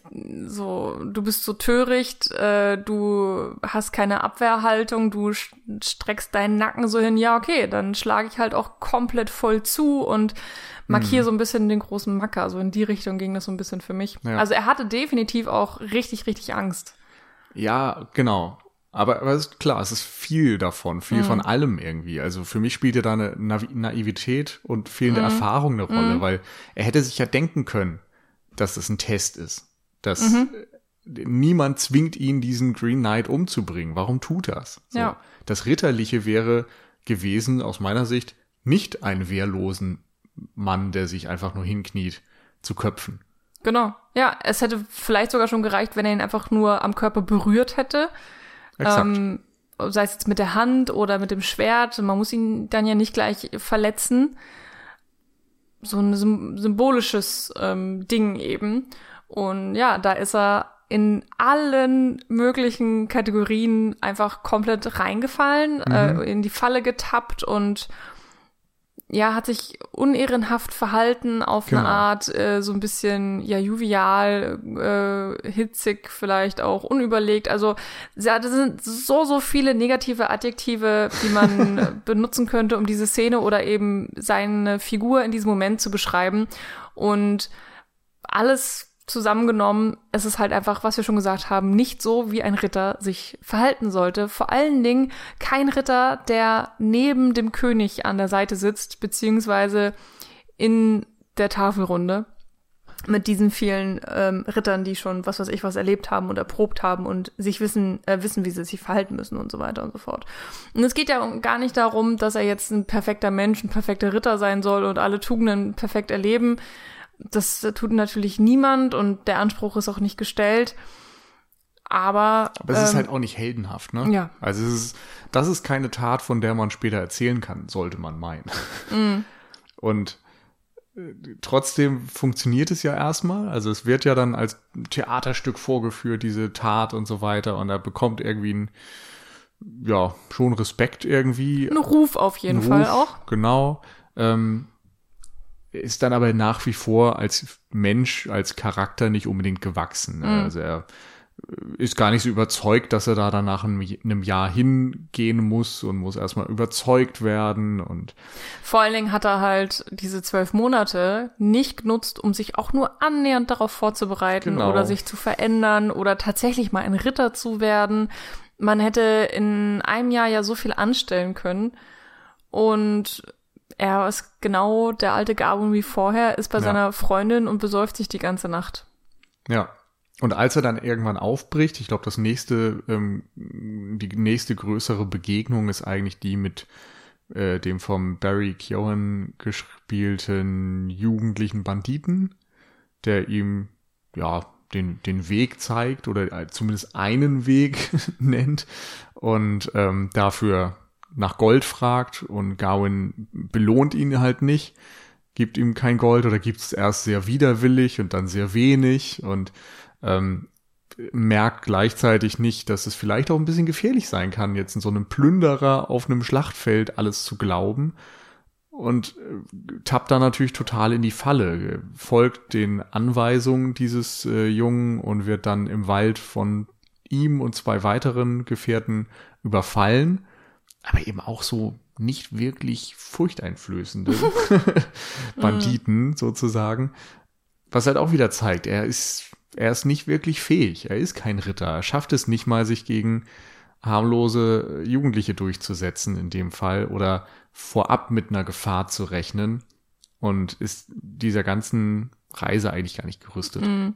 Speaker 2: so, du bist so töricht, äh, du hast keine Abwehrhaltung, du streckst deinen Nacken so hin, ja, okay, dann schlage ich halt auch komplett voll zu und markiere mhm. so ein bisschen den großen Macker. So in die Richtung ging das so ein bisschen für mich. Ja. Also er hatte definitiv auch richtig, richtig Angst.
Speaker 1: Ja, genau. Aber, aber ist klar, es ist viel davon, viel mhm. von allem irgendwie. Also für mich spielt ja da eine Naivität und fehlende mhm. Erfahrung eine Rolle, mhm. weil er hätte sich ja denken können, dass das ein Test ist. Dass mhm. niemand zwingt ihn, diesen Green Knight umzubringen. Warum tut das? So. Ja. Das Ritterliche wäre gewesen, aus meiner Sicht, nicht einen wehrlosen Mann, der sich einfach nur hinkniet, zu köpfen.
Speaker 2: Genau. Ja, es hätte vielleicht sogar schon gereicht, wenn er ihn einfach nur am Körper berührt hätte ähm, sei es jetzt mit der Hand oder mit dem Schwert. Man muss ihn dann ja nicht gleich verletzen. So ein symbolisches ähm, Ding eben. Und ja, da ist er in allen möglichen Kategorien einfach komplett reingefallen, äh, mhm. äh, in die Falle getappt und ja, hat sich unehrenhaft verhalten auf genau. eine Art, äh, so ein bisschen, ja, juvial, äh, hitzig vielleicht auch, unüberlegt. Also, ja, das sind so, so viele negative Adjektive, die man (laughs) benutzen könnte, um diese Szene oder eben seine Figur in diesem Moment zu beschreiben. Und alles zusammengenommen, es ist halt einfach, was wir schon gesagt haben, nicht so, wie ein Ritter sich verhalten sollte. Vor allen Dingen kein Ritter, der neben dem König an der Seite sitzt, beziehungsweise in der Tafelrunde mit diesen vielen ähm, Rittern, die schon was weiß ich was erlebt haben und erprobt haben und sich wissen, äh, wissen, wie sie sich verhalten müssen und so weiter und so fort. Und es geht ja gar nicht darum, dass er jetzt ein perfekter Mensch, ein perfekter Ritter sein soll und alle Tugenden perfekt erleben, das tut natürlich niemand und der Anspruch ist auch nicht gestellt. Aber.
Speaker 1: Aber es ähm, ist halt auch nicht heldenhaft, ne?
Speaker 2: Ja.
Speaker 1: Also es ist, das ist keine Tat, von der man später erzählen kann, sollte man meinen. Mm. (laughs) Und äh, trotzdem funktioniert es ja erstmal. Also es wird ja dann als Theaterstück vorgeführt, diese Tat und so weiter. Und er bekommt irgendwie ein, ja, schon Respekt irgendwie.
Speaker 2: Ein Ruf auf jeden Fall Ruf, auch.
Speaker 1: Genau. Ähm, ist dann aber nach wie vor als Mensch, als Charakter nicht unbedingt gewachsen. Ne? Mhm. Also er ist gar nicht so überzeugt, dass er da dann nach einem Jahr hingehen muss und muss erstmal überzeugt werden und
Speaker 2: vor allen Dingen hat er halt diese zwölf Monate nicht genutzt, um sich auch nur annähernd darauf vorzubereiten genau. oder sich zu verändern oder tatsächlich mal ein Ritter zu werden. Man hätte in einem Jahr ja so viel anstellen können und er ist genau der alte Gabun wie vorher, ist bei ja. seiner Freundin und besäuft sich die ganze Nacht.
Speaker 1: Ja, und als er dann irgendwann aufbricht, ich glaube, das nächste, ähm, die nächste größere Begegnung ist eigentlich die mit äh, dem vom Barry Keoghan gespielten jugendlichen Banditen, der ihm ja den den Weg zeigt oder äh, zumindest einen Weg (laughs) nennt und ähm, dafür nach Gold fragt und Gawain belohnt ihn halt nicht, gibt ihm kein Gold oder gibt es erst sehr widerwillig und dann sehr wenig und ähm, merkt gleichzeitig nicht, dass es vielleicht auch ein bisschen gefährlich sein kann, jetzt in so einem Plünderer auf einem Schlachtfeld alles zu glauben und äh, tappt da natürlich total in die Falle, folgt den Anweisungen dieses äh, Jungen und wird dann im Wald von ihm und zwei weiteren Gefährten überfallen, aber eben auch so nicht wirklich furchteinflößende (laughs) (laughs) Banditen sozusagen, was halt auch wieder zeigt, er ist er ist nicht wirklich fähig. Er ist kein Ritter. Er schafft es nicht mal, sich gegen harmlose Jugendliche durchzusetzen in dem Fall oder vorab mit einer Gefahr zu rechnen und ist dieser ganzen Reise eigentlich gar nicht gerüstet. Mhm.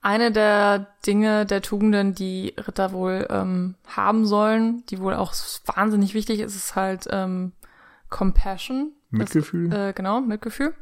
Speaker 2: Eine der Dinge, der Tugenden, die Ritter wohl ähm, haben sollen, die wohl auch wahnsinnig wichtig ist, ist halt ähm, Compassion.
Speaker 1: Mitgefühl.
Speaker 2: Das, äh, genau, Mitgefühl.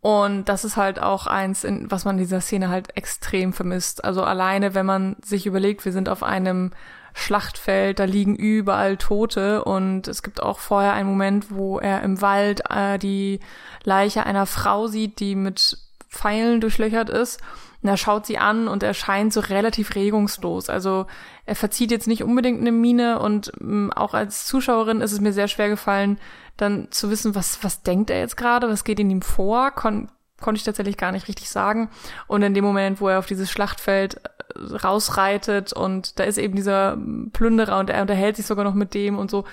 Speaker 2: Und das ist halt auch eins, in, was man in dieser Szene halt extrem vermisst. Also alleine, wenn man sich überlegt, wir sind auf einem Schlachtfeld, da liegen überall Tote und es gibt auch vorher einen Moment, wo er im Wald äh, die Leiche einer Frau sieht, die mit Pfeilen durchlöchert ist. Und er schaut sie an und er scheint so relativ regungslos. Also er verzieht jetzt nicht unbedingt eine Miene und ähm, auch als Zuschauerin ist es mir sehr schwer gefallen, dann zu wissen, was, was denkt er jetzt gerade, was geht in ihm vor, kon konnte ich tatsächlich gar nicht richtig sagen. Und in dem Moment, wo er auf dieses Schlachtfeld äh, rausreitet und da ist eben dieser Plünderer und er unterhält sich sogar noch mit dem und so.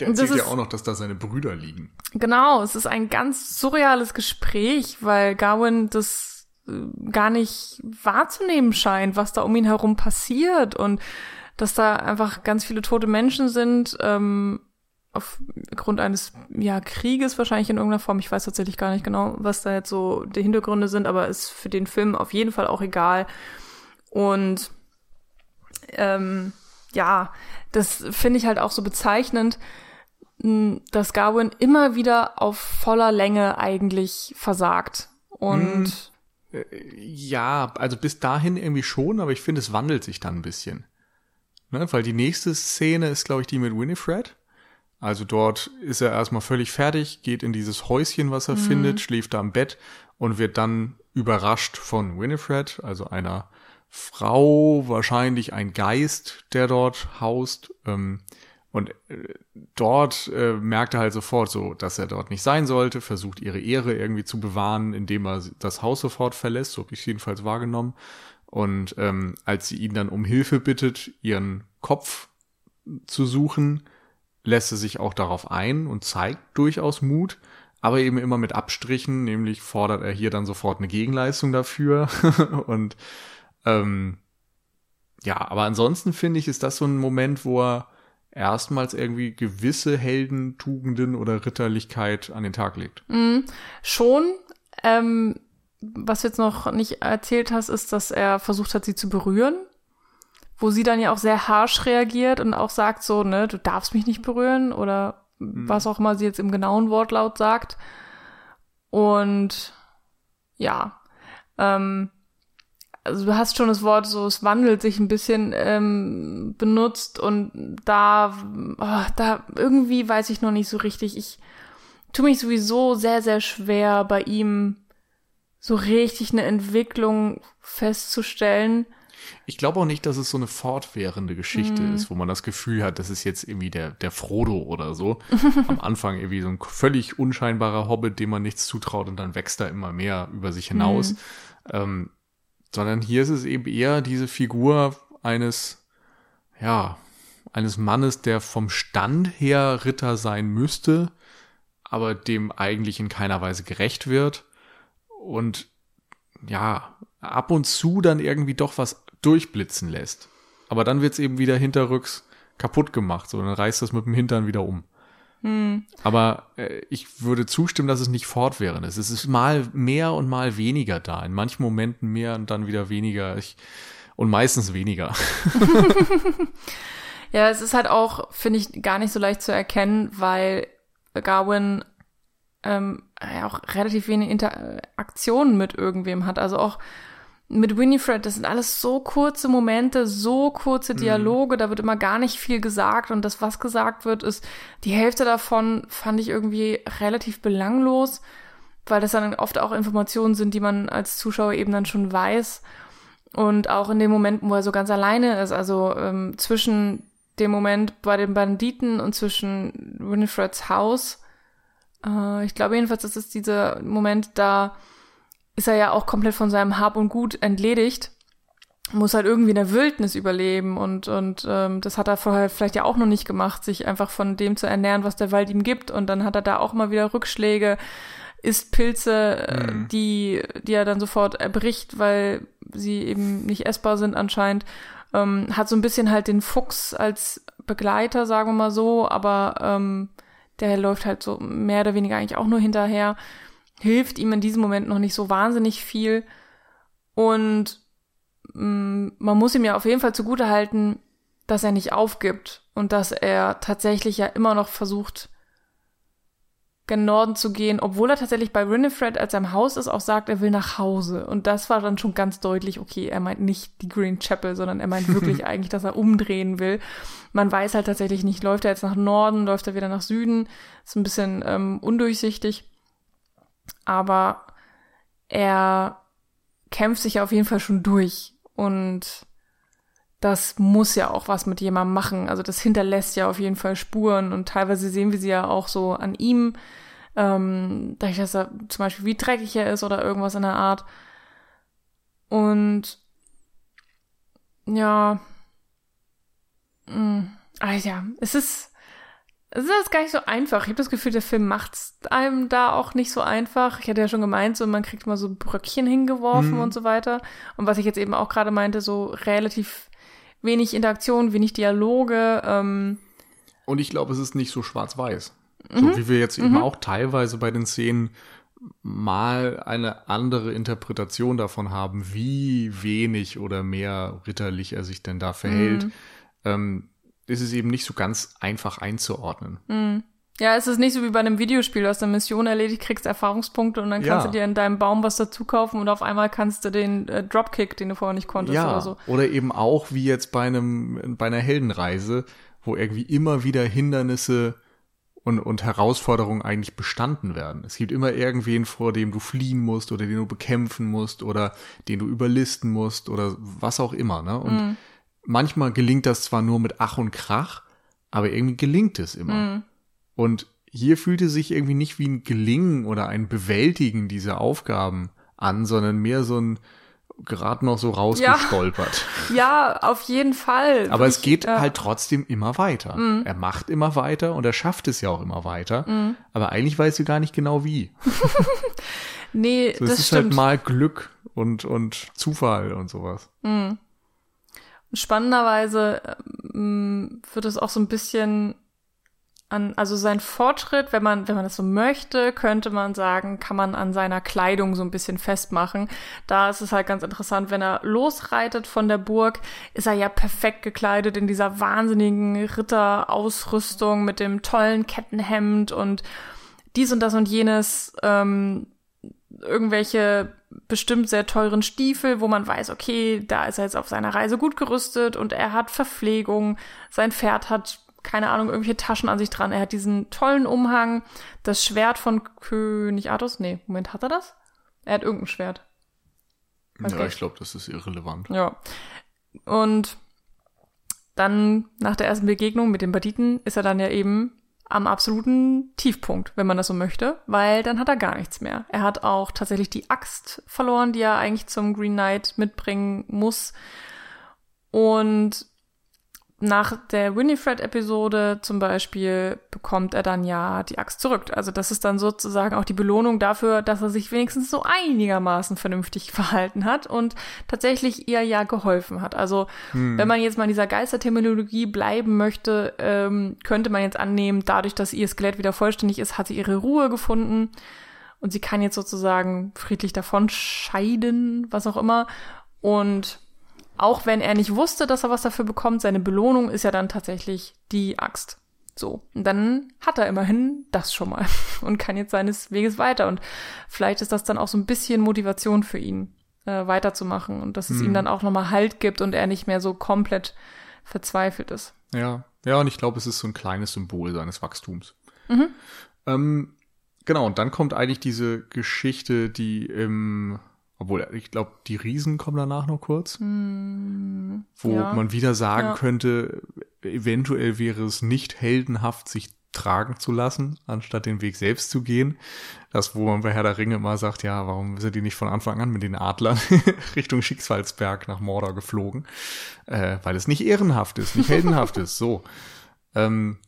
Speaker 1: Der erzählt ja auch noch, dass da seine Brüder liegen.
Speaker 2: Genau, es ist ein ganz surreales Gespräch, weil Gawain das gar nicht wahrzunehmen scheint, was da um ihn herum passiert und dass da einfach ganz viele tote Menschen sind. Ähm, aufgrund eines ja, Krieges wahrscheinlich in irgendeiner Form. Ich weiß tatsächlich gar nicht genau, was da jetzt so die Hintergründe sind, aber ist für den Film auf jeden Fall auch egal. Und ähm, ja, das finde ich halt auch so bezeichnend, dass Garwin immer wieder auf voller Länge eigentlich versagt. Und
Speaker 1: hm. Ja, also bis dahin irgendwie schon, aber ich finde, es wandelt sich dann ein bisschen. Ne? Weil die nächste Szene ist, glaube ich, die mit Winifred. Also dort ist er erstmal völlig fertig, geht in dieses Häuschen, was er mhm. findet, schläft da im Bett und wird dann überrascht von Winifred, also einer Frau, wahrscheinlich ein Geist, der dort haust. Ähm, und äh, dort äh, merkt er halt sofort so, dass er dort nicht sein sollte, versucht ihre Ehre irgendwie zu bewahren, indem er das Haus sofort verlässt, so habe ich jedenfalls wahrgenommen. Und ähm, als sie ihn dann um Hilfe bittet, ihren Kopf zu suchen, lässt er sich auch darauf ein und zeigt durchaus Mut, aber eben immer mit Abstrichen, nämlich fordert er hier dann sofort eine Gegenleistung dafür (laughs) und ähm, ja, aber ansonsten finde ich, ist das so ein Moment, wo er erstmals irgendwie gewisse Heldentugenden oder Ritterlichkeit an den Tag legt.
Speaker 2: Mm, schon. Ähm, was du jetzt noch nicht erzählt hast, ist, dass er versucht hat, sie zu berühren wo sie dann ja auch sehr harsh reagiert und auch sagt so, ne, du darfst mich nicht berühren oder mhm. was auch immer sie jetzt im genauen Wortlaut sagt. Und ja, ähm, also du hast schon das Wort so, es wandelt sich ein bisschen ähm, benutzt und da, oh, da irgendwie weiß ich noch nicht so richtig. Ich tue mich sowieso sehr, sehr schwer bei ihm so richtig eine Entwicklung festzustellen
Speaker 1: Ich glaube auch nicht, dass es so eine fortwährende Geschichte
Speaker 2: Mhm.
Speaker 1: ist, wo man das Gefühl hat, das ist jetzt irgendwie der, der Frodo oder so. (laughs) Am Anfang irgendwie so ein völlig unscheinbarer Hobbit, dem man nichts zutraut und dann wächst er immer mehr über sich hinaus.
Speaker 2: Mhm.
Speaker 1: Ähm, sondern hier ist es eben eher diese Figur eines, ja, eines Mannes, der vom Stand her Ritter sein müsste, aber dem eigentlich in keiner Weise gerecht wird und ja, ab und zu dann irgendwie doch was durchblitzen lässt. Aber dann wird's eben wieder hinterrücks kaputt gemacht, so dann reißt das mit dem Hintern wieder um. Aber äh, ich würde zustimmen, dass es nicht fortwährend ist. Es ist mal mehr und mal weniger da. In manchen Momenten mehr und dann wieder weniger. Ich, und meistens weniger. (laughs)
Speaker 2: Ja, es ist halt auch, finde ich, gar nicht so leicht zu erkennen, weil Garwin ähm, ja auch relativ wenig Interaktionen mit irgendwem hat. Also auch mit Winifred, das sind alles so kurze Momente, so kurze Dialoge, da wird immer gar nicht viel gesagt und das, was gesagt wird, ist, die Hälfte davon fand ich irgendwie relativ belanglos, weil das dann oft auch Informationen sind, die man als Zuschauer eben dann schon weiß. Und auch in dem Moment, wo er so ganz alleine ist, also ähm, zwischen dem Moment bei den Banditen und zwischen Winifreds Haus, äh, ich glaube jedenfalls, das ist dieser Moment, da ist er ja auch komplett von seinem Hab und Gut entledigt, muss halt irgendwie in der Wildnis überleben und, und ähm, das hat er vorher vielleicht ja auch noch nicht gemacht, sich einfach von dem zu ernähren, was der Wald ihm gibt und dann hat er da auch mal wieder Rückschläge, isst Pilze, äh,
Speaker 1: Mhm.
Speaker 2: die, die er dann sofort erbricht, weil sie eben nicht essbar sind anscheinend. Ähm, hat so ein bisschen halt den Fuchs als Begleiter, sagen wir mal so, aber ähm, der läuft halt so mehr oder weniger eigentlich auch nur hinterher, hilft ihm in diesem Moment noch nicht so wahnsinnig viel und mh, man muss ihm ja auf jeden Fall zugutehalten, dass er nicht aufgibt und dass er tatsächlich ja immer noch versucht, gen Norden zu gehen, obwohl er tatsächlich bei Winifred, als er im Haus ist, auch sagt, er will nach Hause. Und das war dann schon ganz deutlich, okay, er meint nicht die Green Chapel, sondern er meint (laughs) wirklich eigentlich, dass er umdrehen will. Man weiß halt tatsächlich nicht, läuft er jetzt nach Norden, läuft er wieder nach Süden. Ist ein bisschen ähm, undurchsichtig. Aber er kämpft sich auf jeden Fall schon durch. Und das muss ja auch was mit jemandem machen. Also das hinterlässt ja auf jeden Fall Spuren und teilweise sehen wir sie ja auch so an ihm, ähm, dass er zum Beispiel wie dreckig er ist oder irgendwas in der Art. Und ja, mh, ah ja, es ist, es ist gar nicht so einfach. Ich habe das Gefühl, der Film macht's einem da auch nicht so einfach. Ich hatte ja schon gemeint, so man kriegt mal so Bröckchen hingeworfen
Speaker 1: Mhm.
Speaker 2: und so weiter. Und was ich jetzt eben auch gerade meinte, so relativ wenig Interaktion, wenig Dialoge. Ähm,
Speaker 1: Und ich glaube, es ist nicht so schwarz-weiß.
Speaker 2: Mhm.
Speaker 1: So wie wir jetzt eben auch teilweise bei den Szenen mal eine andere Interpretation davon haben, wie wenig oder mehr ritterlich er sich denn da verhält,
Speaker 2: Mhm.
Speaker 1: ähm, ist es eben nicht so ganz einfach einzuordnen.
Speaker 2: mh. ja, es ist nicht so wie bei einem Videospiel. Du hast eine Mission erledigt, kriegst Erfahrungspunkte und dann kannst
Speaker 1: Ja.
Speaker 2: du dir in deinem Baum was dazu kaufen und auf einmal kannst du den äh, Dropkick, den du vorher nicht konntest
Speaker 1: Ja,
Speaker 2: oder so.
Speaker 1: oder eben auch wie jetzt bei einem, bei einer Heldenreise, wo irgendwie immer wieder Hindernisse und, und Herausforderungen eigentlich bestanden werden. Es gibt immer irgendwen, vor dem du fliehen musst oder den du bekämpfen musst oder den du überlisten musst oder was auch immer. Ne? Und
Speaker 2: Mhm.
Speaker 1: Manchmal gelingt das zwar nur mit Ach und Krach, aber irgendwie gelingt es immer.
Speaker 2: Mhm.
Speaker 1: Und hier fühlte sich irgendwie nicht wie ein Gelingen oder ein Bewältigen dieser Aufgaben an, sondern mehr so ein gerade noch so rausgestolpert.
Speaker 2: Ja, auf jeden Fall.
Speaker 1: Aber es
Speaker 2: Ich-
Speaker 1: geht
Speaker 2: ja. Mhm.
Speaker 1: halt trotzdem immer weiter. Er macht immer weiter und er schafft es ja auch immer weiter.
Speaker 2: Mhm.
Speaker 1: Aber eigentlich weißt du gar nicht genau wie. (laughs)
Speaker 2: Nee,
Speaker 1: So,
Speaker 2: das
Speaker 1: es ist
Speaker 2: stimmt.
Speaker 1: halt mal Glück und, und Zufall und sowas.
Speaker 2: Spannenderweise ähm, wird es auch so ein bisschen an, also sein Fortschritt, wenn man, wenn man das so möchte, könnte man sagen, kann man an seiner Kleidung so ein bisschen festmachen. Da ist es halt ganz interessant, wenn er losreitet von der Burg, ist er ja perfekt gekleidet in dieser wahnsinnigen Ritterausrüstung mit dem tollen Kettenhemd und dies und das und jenes, ähm, irgendwelche bestimmt sehr teuren Stiefel, wo man weiß, okay, da ist er jetzt auf seiner Reise gut gerüstet und er hat Verpflegung, sein Pferd hat keine Ahnung, irgendwelche Taschen an sich dran. Er hat diesen tollen Umhang, das Schwert von König Artus. Nee, Moment, hat er das? Er hat irgendein Schwert.
Speaker 1: Ja,
Speaker 2: Okay.
Speaker 1: ich glaube, das ist irrelevant.
Speaker 2: Ja. Und dann nach der ersten Begegnung mit den Banditen ist er dann ja eben am absoluten Tiefpunkt, wenn man das so möchte, weil dann hat er gar nichts mehr. Er hat auch tatsächlich die Axt verloren, die er eigentlich zum Green Knight mitbringen muss. Und nach der Winifred-Episode zum Beispiel bekommt er dann ja die Axt zurück. Also das ist dann sozusagen auch die Belohnung dafür, dass er sich wenigstens so einigermaßen vernünftig (laughs) verhalten hat und tatsächlich ihr ja geholfen hat. Also hm. wenn man jetzt mal in dieser Geisterterminologie bleiben möchte, ähm, könnte man jetzt annehmen, dadurch, dass ihr Skelett wieder vollständig ist, hat sie ihre Ruhe gefunden und sie kann jetzt sozusagen friedlich davon scheiden, was auch immer. Und auch wenn er nicht wusste, dass er was dafür bekommt, seine Belohnung ist ja dann tatsächlich die Axt. So. Und dann hat er immerhin das schon mal (laughs) und kann jetzt seines Weges weiter. Und vielleicht ist das dann auch so ein bisschen Motivation für ihn, äh, weiterzumachen und dass es hm. ihm dann auch nochmal Halt gibt und er nicht mehr so komplett verzweifelt ist.
Speaker 1: Ja, ja, und ich glaube, es ist so ein kleines Symbol seines Wachstums. Mhm. Ähm, genau, und dann kommt eigentlich diese Geschichte, die im obwohl, ich glaube, die Riesen kommen danach noch kurz. Mm, wo ja. man wieder sagen ja. könnte, eventuell wäre es nicht heldenhaft, sich tragen zu lassen, anstatt den Weg selbst zu gehen. Das, wo man bei Herr der Ringe immer sagt, ja, warum sind die nicht von Anfang an mit den Adlern (laughs) Richtung Schicksalsberg nach Mordor geflogen? Äh, weil es nicht ehrenhaft ist, nicht heldenhaft (laughs) ist. So. Ähm,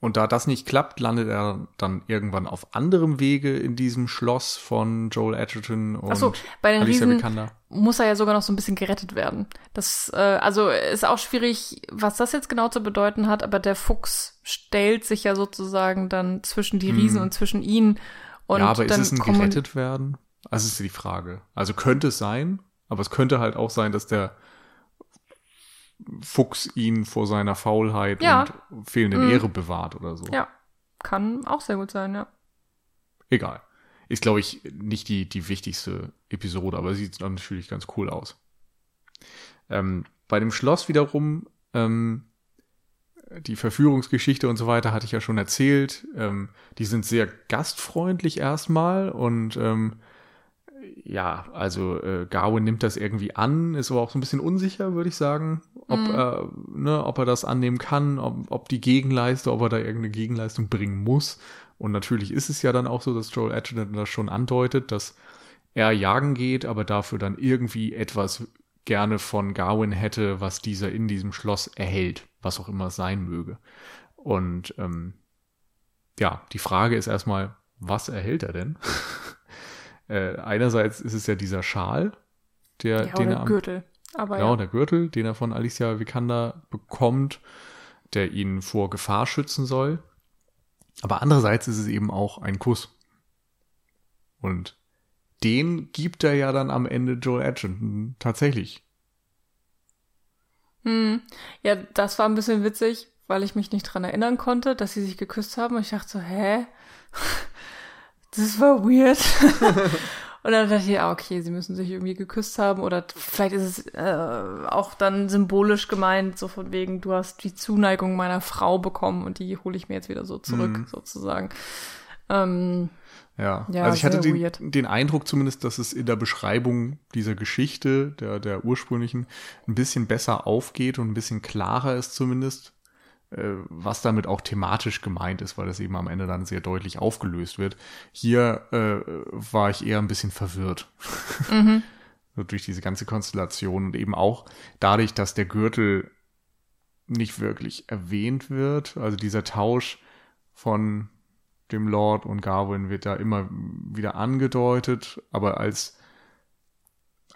Speaker 1: und da das nicht klappt, landet er dann irgendwann auf anderem Wege in diesem Schloss von Joel Edgerton und Ach so,
Speaker 2: bei den Alicia Riesen Vikander. muss er ja sogar noch so ein bisschen gerettet werden. Das, äh, also ist auch schwierig, was das jetzt genau zu bedeuten hat, aber der Fuchs stellt sich ja sozusagen dann zwischen die Riesen hm. und zwischen ihnen. Und
Speaker 1: ja, aber ist es ein gerettet werden? Also ist die Frage. Also könnte es sein, aber es könnte halt auch sein, dass der Fuchs ihn vor seiner Faulheit ja. und fehlenden mhm. Ehre bewahrt oder so.
Speaker 2: Ja, kann auch sehr gut sein, ja.
Speaker 1: Egal. Ist, glaube ich, nicht die, die wichtigste Episode, aber sieht natürlich ganz cool aus. Ähm, bei dem Schloss wiederum, ähm, die Verführungsgeschichte und so weiter hatte ich ja schon erzählt. Ähm, die sind sehr gastfreundlich erstmal und ähm, ja, also äh, Garwin nimmt das irgendwie an, ist aber auch so ein bisschen unsicher, würde ich sagen, ob, mhm. er, ne, ob er das annehmen kann, ob, ob die Gegenleistung, ob er da irgendeine Gegenleistung bringen muss. Und natürlich ist es ja dann auch so, dass Joel Edgerton das schon andeutet, dass er jagen geht, aber dafür dann irgendwie etwas gerne von Garwin hätte, was dieser in diesem Schloss erhält, was auch immer es sein möge. Und ähm, ja, die Frage ist erstmal, was erhält er denn? (laughs) äh, einerseits ist es ja dieser Schal, der,
Speaker 2: ja,
Speaker 1: den er am,
Speaker 2: Gürtel.
Speaker 1: Aber genau, ja. der Gürtel, den er von Alicia Vikander bekommt, der ihn vor Gefahr schützen soll. Aber andererseits ist es eben auch ein Kuss. Und den gibt er ja dann am Ende Joel Edgerton tatsächlich.
Speaker 2: Hm. Ja, das war ein bisschen witzig, weil ich mich nicht dran erinnern konnte, dass sie sich geküsst haben. Und ich dachte so, hä? (laughs) Das war weird. (laughs) Und dann dachte ich, ja, okay, sie müssen sich irgendwie geküsst haben oder vielleicht ist es äh, auch dann symbolisch gemeint, so von wegen, du hast die Zuneigung meiner Frau bekommen und die hole ich mir jetzt wieder so zurück, mhm. sozusagen. Ähm,
Speaker 1: ja. ja, also ich hatte den, den, Eindruck zumindest, dass es in der Beschreibung dieser Geschichte, der, der ursprünglichen, ein bisschen besser aufgeht und ein bisschen klarer ist zumindest. Äh, was damit auch thematisch gemeint ist, weil das eben am Ende dann sehr deutlich aufgelöst wird. Hier äh, war ich eher ein bisschen verwirrt. (laughs) Mhm. durch diese ganze Konstellation und eben auch dadurch, dass der Gürtel nicht wirklich erwähnt wird. Also dieser Tausch von dem Lord und Garwin wird da immer wieder angedeutet, aber als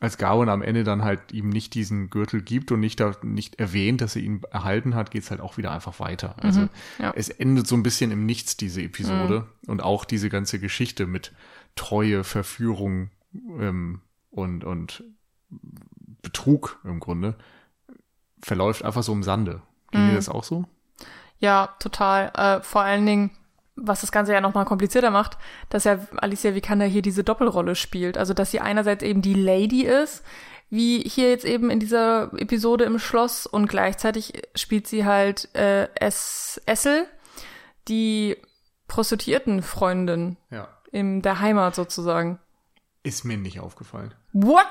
Speaker 1: als Gawain am Ende dann halt ihm nicht diesen Gürtel gibt und nicht, da, nicht erwähnt, dass er ihn erhalten hat, geht's halt auch wieder einfach weiter. Also mhm, ja. es endet so ein bisschen im Nichts, diese Episode. Mhm. Und auch diese ganze Geschichte mit Treue, Verführung ähm, und, und Betrug im Grunde verläuft einfach so im Sande. Ging mhm. dir das auch so?
Speaker 2: Ja, total. Äh, vor allen Dingen was das Ganze ja nochmal komplizierter macht, dass ja Alicia Vikander hier diese Doppelrolle spielt. Also, dass sie einerseits eben die Lady ist, wie hier jetzt eben in dieser Episode im Schloss, und gleichzeitig spielt sie halt äh, es Essel, die Prostituiertenfreundin
Speaker 1: ja.
Speaker 2: in der Heimat sozusagen.
Speaker 1: Ist mir nicht aufgefallen.
Speaker 2: What?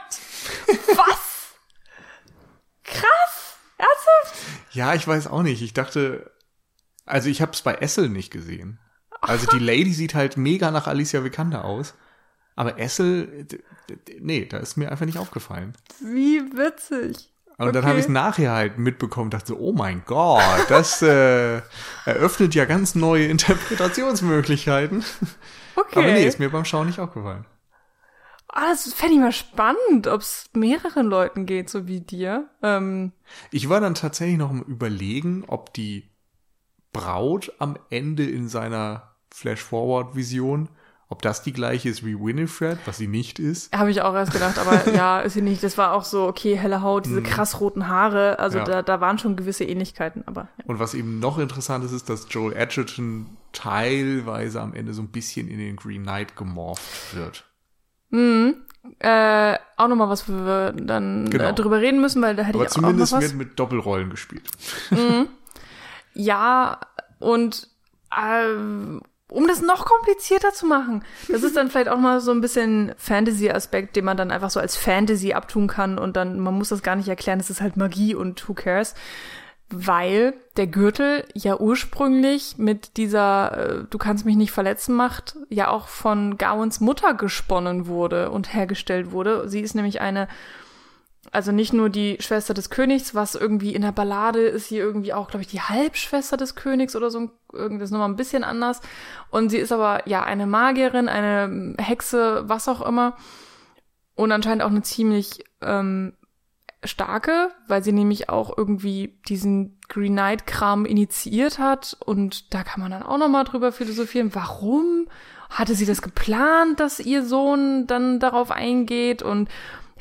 Speaker 2: (laughs) Was? Ernsthaft?
Speaker 1: Ja, ich weiß auch nicht. Ich dachte, also ich habe es bei Essel nicht gesehen. Also die Lady sieht halt mega nach Alicia Vikander aus. Aber Essel, nee, da ist mir einfach nicht aufgefallen.
Speaker 2: Wie witzig.
Speaker 1: Und dann
Speaker 2: Okay.
Speaker 1: habe ich es nachher halt mitbekommen, dachte so, oh mein Gott, das äh, eröffnet ja ganz neue Interpretationsmöglichkeiten.
Speaker 2: Okay.
Speaker 1: Aber nee, ist mir beim Schauen nicht aufgefallen.
Speaker 2: Ah, das fände ich mal spannend, ob es mehreren Leuten geht, so wie dir. Ähm,
Speaker 1: Ich war dann tatsächlich noch am überlegen, ob die Braut am Ende in seiner Flash-Forward-Vision, ob das die gleiche ist wie Winifred, was sie nicht ist.
Speaker 2: Habe ich auch erst gedacht, aber (laughs) ja, ist sie nicht. Das war auch so, okay, helle Haut, diese krass roten Haare. Also
Speaker 1: Ja.
Speaker 2: da, da waren schon gewisse Ähnlichkeiten, aber ja.
Speaker 1: Und was eben noch interessant ist, ist, dass Joel Edgerton teilweise am Ende so ein bisschen in den Green Knight gemorpht wird.
Speaker 2: Äh, auch nochmal was, wo wir dann
Speaker 1: Genau.
Speaker 2: äh, drüber reden müssen, weil da hätte
Speaker 1: Aber
Speaker 2: ich auch
Speaker 1: zumindest
Speaker 2: noch was.
Speaker 1: wird mit Doppelrollen gespielt. (laughs)
Speaker 2: Ja, und ähm, um das noch komplizierter zu machen, das ist dann vielleicht auch mal so ein bisschen Fantasy-Aspekt, den man dann einfach so als Fantasy abtun kann und dann, man muss das gar nicht erklären, es ist halt Magie und who cares. Weil der Gürtel ja ursprünglich mit dieser äh, Du kannst mich nicht verletzen Macht ja auch von Gowans Mutter gesponnen wurde und hergestellt wurde. Sie ist nämlich eine also nicht nur die Schwester des Königs, was irgendwie in der Ballade ist sie irgendwie auch, glaube ich, die Halbschwester des Königs oder so. Irgendwas nochmal ein bisschen anders. Und sie ist aber ja eine Magierin, eine Hexe, was auch immer. Und anscheinend auch eine ziemlich ähm, starke, weil sie nämlich auch irgendwie diesen Green Knight-Kram initiiert hat. Und da kann man dann auch nochmal drüber philosophieren. Warum hatte sie das geplant, dass ihr Sohn dann darauf eingeht? Und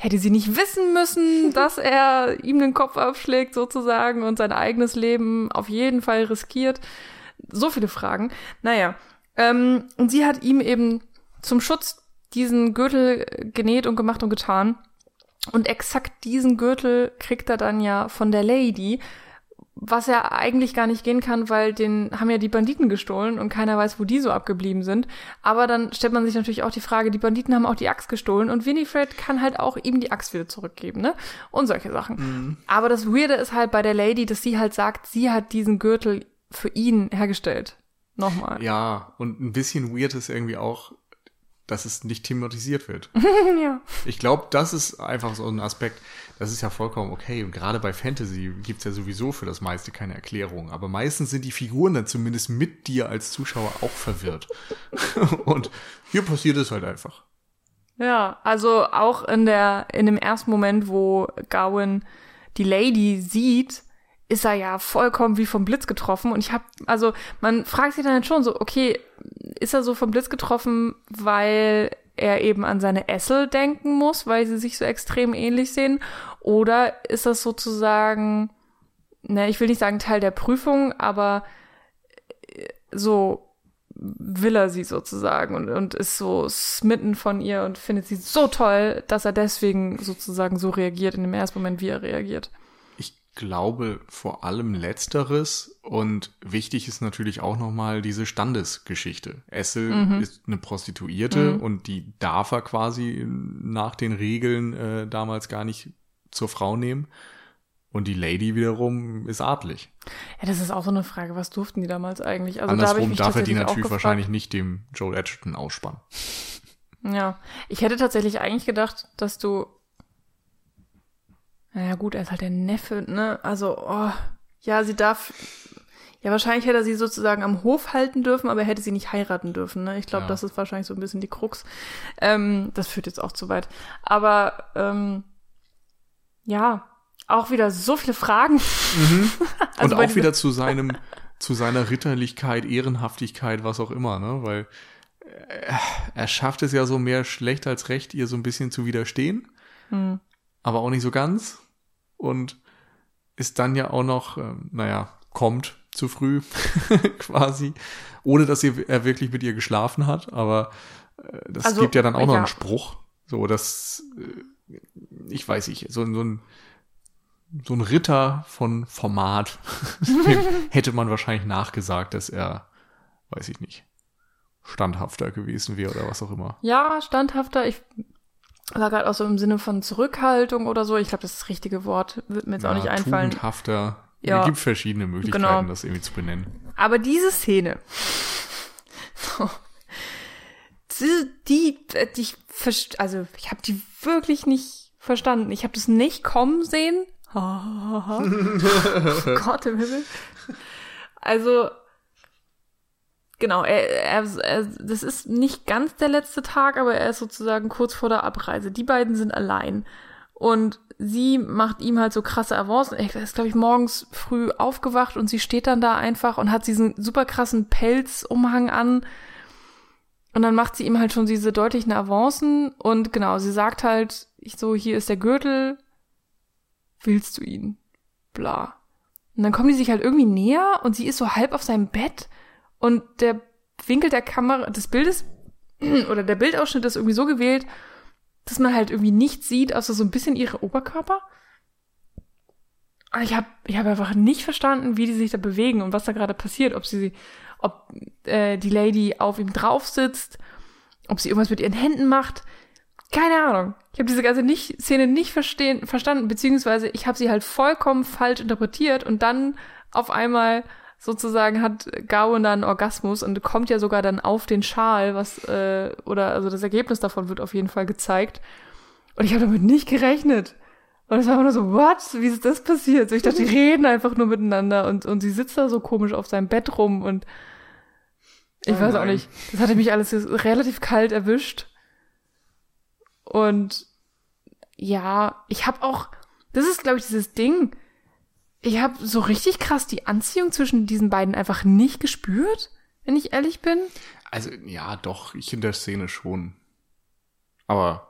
Speaker 2: hätte sie nicht wissen müssen, (laughs) dass er ihm den Kopf abschlägt sozusagen und sein eigenes Leben auf jeden Fall riskiert. So viele Fragen. Naja, ähm, und sie hat ihm eben zum Schutz diesen Gürtel genäht und gemacht und getan. Und exakt diesen Gürtel kriegt er dann ja von der Lady, was ja eigentlich gar nicht gehen kann, weil den haben ja die Banditen gestohlen und keiner weiß, wo die so abgeblieben sind. Aber dann stellt man sich natürlich auch die Frage, die Banditen haben auch die Axt gestohlen und Winifred kann halt auch ihm die Axt wieder zurückgeben, ne? Und solche Sachen. Aber das Weirde ist halt bei der Lady, dass sie halt sagt, sie hat diesen Gürtel für ihn hergestellt. Nochmal.
Speaker 1: Ja, und ein bisschen weird ist irgendwie auch, dass es nicht thematisiert wird. (laughs)
Speaker 2: ja.
Speaker 1: Ich glaube, das ist einfach so ein Aspekt, das ist ja vollkommen okay. Und gerade bei Fantasy gibt's ja sowieso für das meiste keine Erklärung. Aber meistens sind die Figuren dann zumindest mit dir als Zuschauer auch verwirrt. (laughs) Und hier passiert es halt einfach.
Speaker 2: Ja, also auch in der, in dem ersten Moment, wo Gawain die Lady sieht, ist er ja vollkommen wie vom Blitz getroffen. Und ich habe, also man fragt sich dann schon so, okay, ist er so vom Blitz getroffen, weil er eben an seine Essel denken muss, weil sie sich so extrem ähnlich sehen? Oder ist das sozusagen, ne, ich will nicht sagen Teil der Prüfung, aber äh, so will er sie sozusagen und, und ist so smitten von ihr und findet sie so toll, dass er deswegen sozusagen so reagiert in dem ersten Moment, wie er reagiert.
Speaker 1: Ich glaube vor allem Letzteres und wichtig ist natürlich auch nochmal diese Standesgeschichte. Essel ist eine Prostituierte und die darf er quasi nach den Regeln äh, damals gar nicht zur Frau nehmen. Und die Lady wiederum ist adlig.
Speaker 2: Ja, das ist auch so eine Frage, was durften die damals eigentlich? Also da
Speaker 1: Andersrum
Speaker 2: mich
Speaker 1: darf er die natürlich wahrscheinlich nicht dem Joel Edgerton ausspannen.
Speaker 2: Ja, ich hätte tatsächlich eigentlich gedacht, dass du naja gut, er ist halt der Neffe, ne? Also, oh, ja, sie darf ja, wahrscheinlich hätte er sie sozusagen am Hof halten dürfen, aber er hätte sie nicht heiraten dürfen. Ne? Ich glaube,
Speaker 1: Ja.
Speaker 2: das ist wahrscheinlich so ein bisschen die Krux. Ähm, das führt jetzt auch zu weit. Aber ähm, ja, auch wieder so viele Fragen. (laughs) Also
Speaker 1: und auch wieder zu seinem, zu seiner Ritterlichkeit, Ehrenhaftigkeit, was auch immer, ne? Weil äh, er schafft es ja so mehr schlecht als recht, ihr so ein bisschen zu widerstehen,
Speaker 2: Hm.
Speaker 1: aber auch nicht so ganz. Und ist dann ja auch noch, ähm, naja, kommt zu früh, (laughs) quasi, ohne dass er wirklich mit ihr geschlafen hat, aber äh, das
Speaker 2: Also,
Speaker 1: gibt ja dann auch noch
Speaker 2: ja.
Speaker 1: einen Spruch. So, dass, äh, ich weiß nicht, so, so ein so ein Ritter von Format, (laughs) hätte man wahrscheinlich nachgesagt, dass er, weiß ich nicht, standhafter gewesen wäre oder was auch immer.
Speaker 2: Ja, standhafter. Ich war gerade auch so im Sinne von Zurückhaltung oder so. Ich glaube, das ist das richtige Wort, wird mir jetzt auch nicht einfallen.
Speaker 1: Tugendhafter.
Speaker 2: Ja.
Speaker 1: Es gibt verschiedene Möglichkeiten,
Speaker 2: Genau.
Speaker 1: das irgendwie zu benennen.
Speaker 2: Aber diese Szene, die, die, die ich also ich habe die wirklich nicht verstanden. Ich habe das nicht kommen sehen. Oh (laughs) Gott im Himmel. Also genau, er, er, er, das ist nicht ganz der letzte Tag, aber er ist sozusagen kurz vor der Abreise. Die beiden sind allein. Und sie macht ihm halt so krasse Avancen. Er ist, glaube ich, morgens früh aufgewacht und sie steht dann da einfach und hat diesen super krassen Pelzumhang an. Und dann macht sie ihm halt schon diese deutlichen Avancen und genau, sie sagt halt, ich so, hier ist der Gürtel, willst du ihn? Bla. Und dann kommen die sich halt irgendwie näher und sie ist so halb auf seinem Bett und der Winkel der Kamera, des Bildes (clears throat) oder der Bildausschnitt ist irgendwie so gewählt, dass man halt irgendwie nichts sieht, außer so ein bisschen ihre Oberkörper. Ich habe ich hab einfach nicht verstanden, wie die sich da bewegen und was da gerade passiert. Ob sie, ob äh, die Lady auf ihm drauf sitzt, ob sie irgendwas mit ihren Händen macht. Keine Ahnung. Ich habe diese ganze nicht, Szene nicht verstehen, verstanden, beziehungsweise ich habe sie halt vollkommen falsch interpretiert und dann auf einmal sozusagen hat Gawain dann einen Orgasmus und kommt ja sogar dann auf den Schal, was äh, oder also das Ergebnis davon wird auf jeden Fall gezeigt. Und ich habe damit nicht gerechnet. Und es war einfach nur so, what? Wie ist das passiert? So, ich dachte, die (laughs) reden einfach nur miteinander und, und sie sitzt da so komisch auf seinem Bett rum und ich
Speaker 1: Oh
Speaker 2: weiß auch nicht. Das hatte mich alles relativ kalt erwischt. Und ja, ich habe auch, das ist, glaube ich, dieses Ding. Ich habe so richtig krass die Anziehung zwischen diesen beiden einfach nicht gespürt, wenn ich ehrlich bin.
Speaker 1: Also, ja, doch, ich in der Szene schon. Aber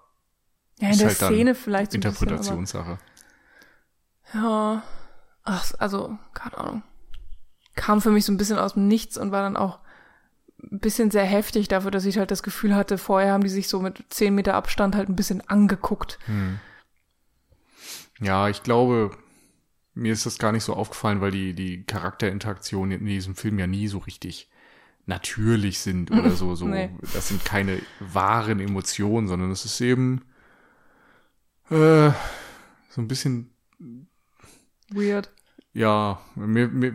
Speaker 2: Ja, in
Speaker 1: Ist
Speaker 2: der
Speaker 1: halt dann
Speaker 2: Szene vielleicht so ein bisschen,
Speaker 1: Interpretationssache.
Speaker 2: Ja. Ach, also, keine Ahnung. Kam für mich so ein bisschen aus dem Nichts und war dann auch ein bisschen sehr heftig dafür, dass ich halt das Gefühl hatte, vorher haben die sich so mit zehn Meter Abstand halt ein bisschen angeguckt.
Speaker 1: Hm. Ja, ich glaube, mir ist das gar nicht so aufgefallen, weil die, die Charakterinteraktionen in diesem Film ja nie so richtig natürlich sind oder so. (laughs) so
Speaker 2: Nee.
Speaker 1: Das sind keine wahren Emotionen, sondern es ist eben äh, so ein bisschen
Speaker 2: Weird.
Speaker 1: Ja, mir, mir,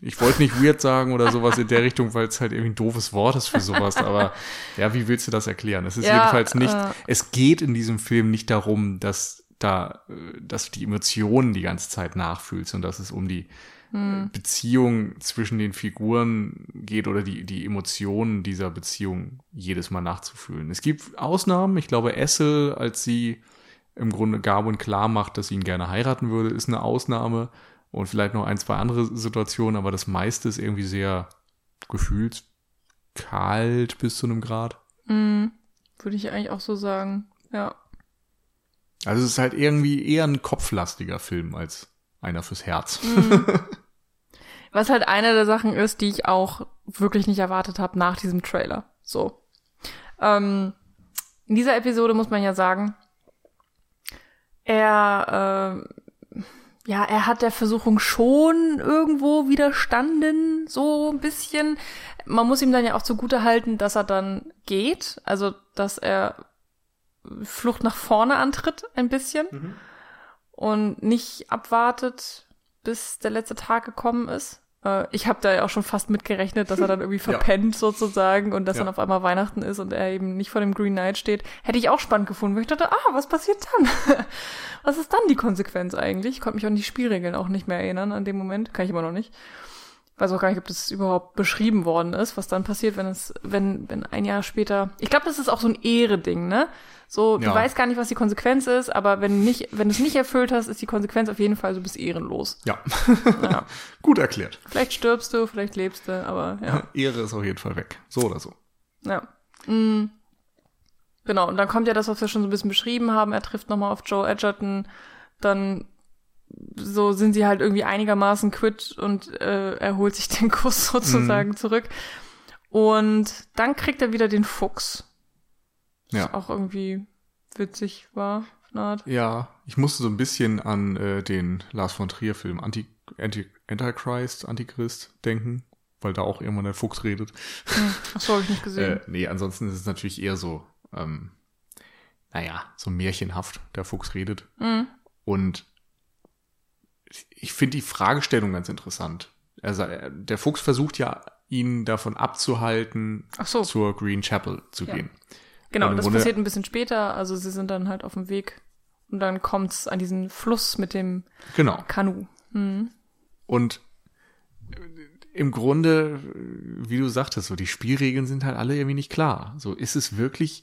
Speaker 1: ich wollte nicht weird sagen oder sowas in der (laughs) Richtung, weil es halt irgendwie ein doofes Wort ist für sowas, aber ja, wie willst du das erklären? Es ist
Speaker 2: Ja,
Speaker 1: jedenfalls nicht,
Speaker 2: äh.
Speaker 1: es geht in diesem Film nicht darum, dass da, äh, dass du die Emotionen die ganze Zeit nachfühlst und dass es um die
Speaker 2: Hm.
Speaker 1: äh, Beziehung zwischen den Figuren geht oder die, die Emotionen dieser Beziehung jedes Mal nachzufühlen. Es gibt Ausnahmen, ich glaube, Essel, als sie im Grunde Garwin klar macht, dass sie ihn gerne heiraten würde, ist eine Ausnahme und vielleicht noch ein, zwei andere Situationen, aber das meiste ist irgendwie sehr gefühlskalt bis zu einem Grad.
Speaker 2: Mm, würde ich eigentlich auch so sagen. Ja.
Speaker 1: Also es ist halt irgendwie eher ein kopflastiger Film als einer fürs Herz. (laughs)
Speaker 2: Was halt eine der Sachen ist, die ich auch wirklich nicht erwartet habe nach diesem Trailer. So. Ähm, in dieser Episode muss man ja sagen, er, äh, ja, er hat der Versuchung schon irgendwo widerstanden, so ein bisschen. Man muss ihm dann ja auch zugute halten, dass er dann geht, also dass er Flucht nach vorne antritt, ein bisschen. Und nicht abwartet, bis der letzte Tag gekommen ist. Äh, ich habe da ja auch schon fast mitgerechnet, dass er dann irgendwie (laughs)
Speaker 1: Ja.
Speaker 2: verpennt sozusagen und dass
Speaker 1: Ja.
Speaker 2: dann auf einmal Weihnachten ist und er eben nicht vor dem Green Knight steht. Hätte ich auch spannend gefunden, weil ich dachte, ah, was passiert dann? (laughs) was ist dann die Konsequenz eigentlich? Ich konnte mich an die Spielregeln auch nicht mehr erinnern an dem Moment. Kann ich immer noch nicht. Weiß auch gar nicht, ob das überhaupt beschrieben worden ist, was dann passiert, wenn es, wenn, wenn ein Jahr später. Ich glaube, das ist auch so ein Ehre-Ding, ne? So, du
Speaker 1: Ja.
Speaker 2: weißt gar nicht, was die Konsequenz ist, aber wenn nicht, wenn du es nicht erfüllt hast, ist die Konsequenz auf jeden Fall, du bist ehrenlos.
Speaker 1: Ja,
Speaker 2: Ja. (laughs)
Speaker 1: gut erklärt.
Speaker 2: Vielleicht stirbst du, vielleicht lebst du, aber ja. (laughs)
Speaker 1: Ehre ist auf jeden Fall weg. So oder so.
Speaker 2: ja. Mm. Genau, und dann kommt ja das, was wir schon so ein bisschen beschrieben haben. Er trifft nochmal auf Joe Edgerton. Dann so sind sie halt irgendwie einigermaßen quitt und äh, er holt sich den Kuss (laughs) sozusagen zurück. Und dann kriegt er wieder den Fuchs.
Speaker 1: Ja.
Speaker 2: Was auch irgendwie witzig war.
Speaker 1: Ja, ich musste so ein bisschen an äh, den Lars von Trier Film Anti, Anti, Antichrist, Antichrist denken, weil da auch irgendwann der Fuchs redet.
Speaker 2: Ach so, habe ich nicht (laughs) gesehen.
Speaker 1: Äh, nee, ansonsten ist es natürlich eher so, ähm, naja, so märchenhaft der Fuchs redet. Mhm. Und ich finde die Fragestellung ganz interessant. Also, der Fuchs versucht ja, ihn davon abzuhalten,
Speaker 2: so.
Speaker 1: zur Green Chapel zu ja. gehen.
Speaker 2: Genau, das Grunde, passiert ein bisschen später. Also sie sind dann halt auf dem Weg und dann kommt es an diesen Fluss mit dem
Speaker 1: genau.
Speaker 2: Kanu. Mhm.
Speaker 1: Und im Grunde, wie du sagtest, so die Spielregeln sind halt alle irgendwie nicht klar. So ist es wirklich,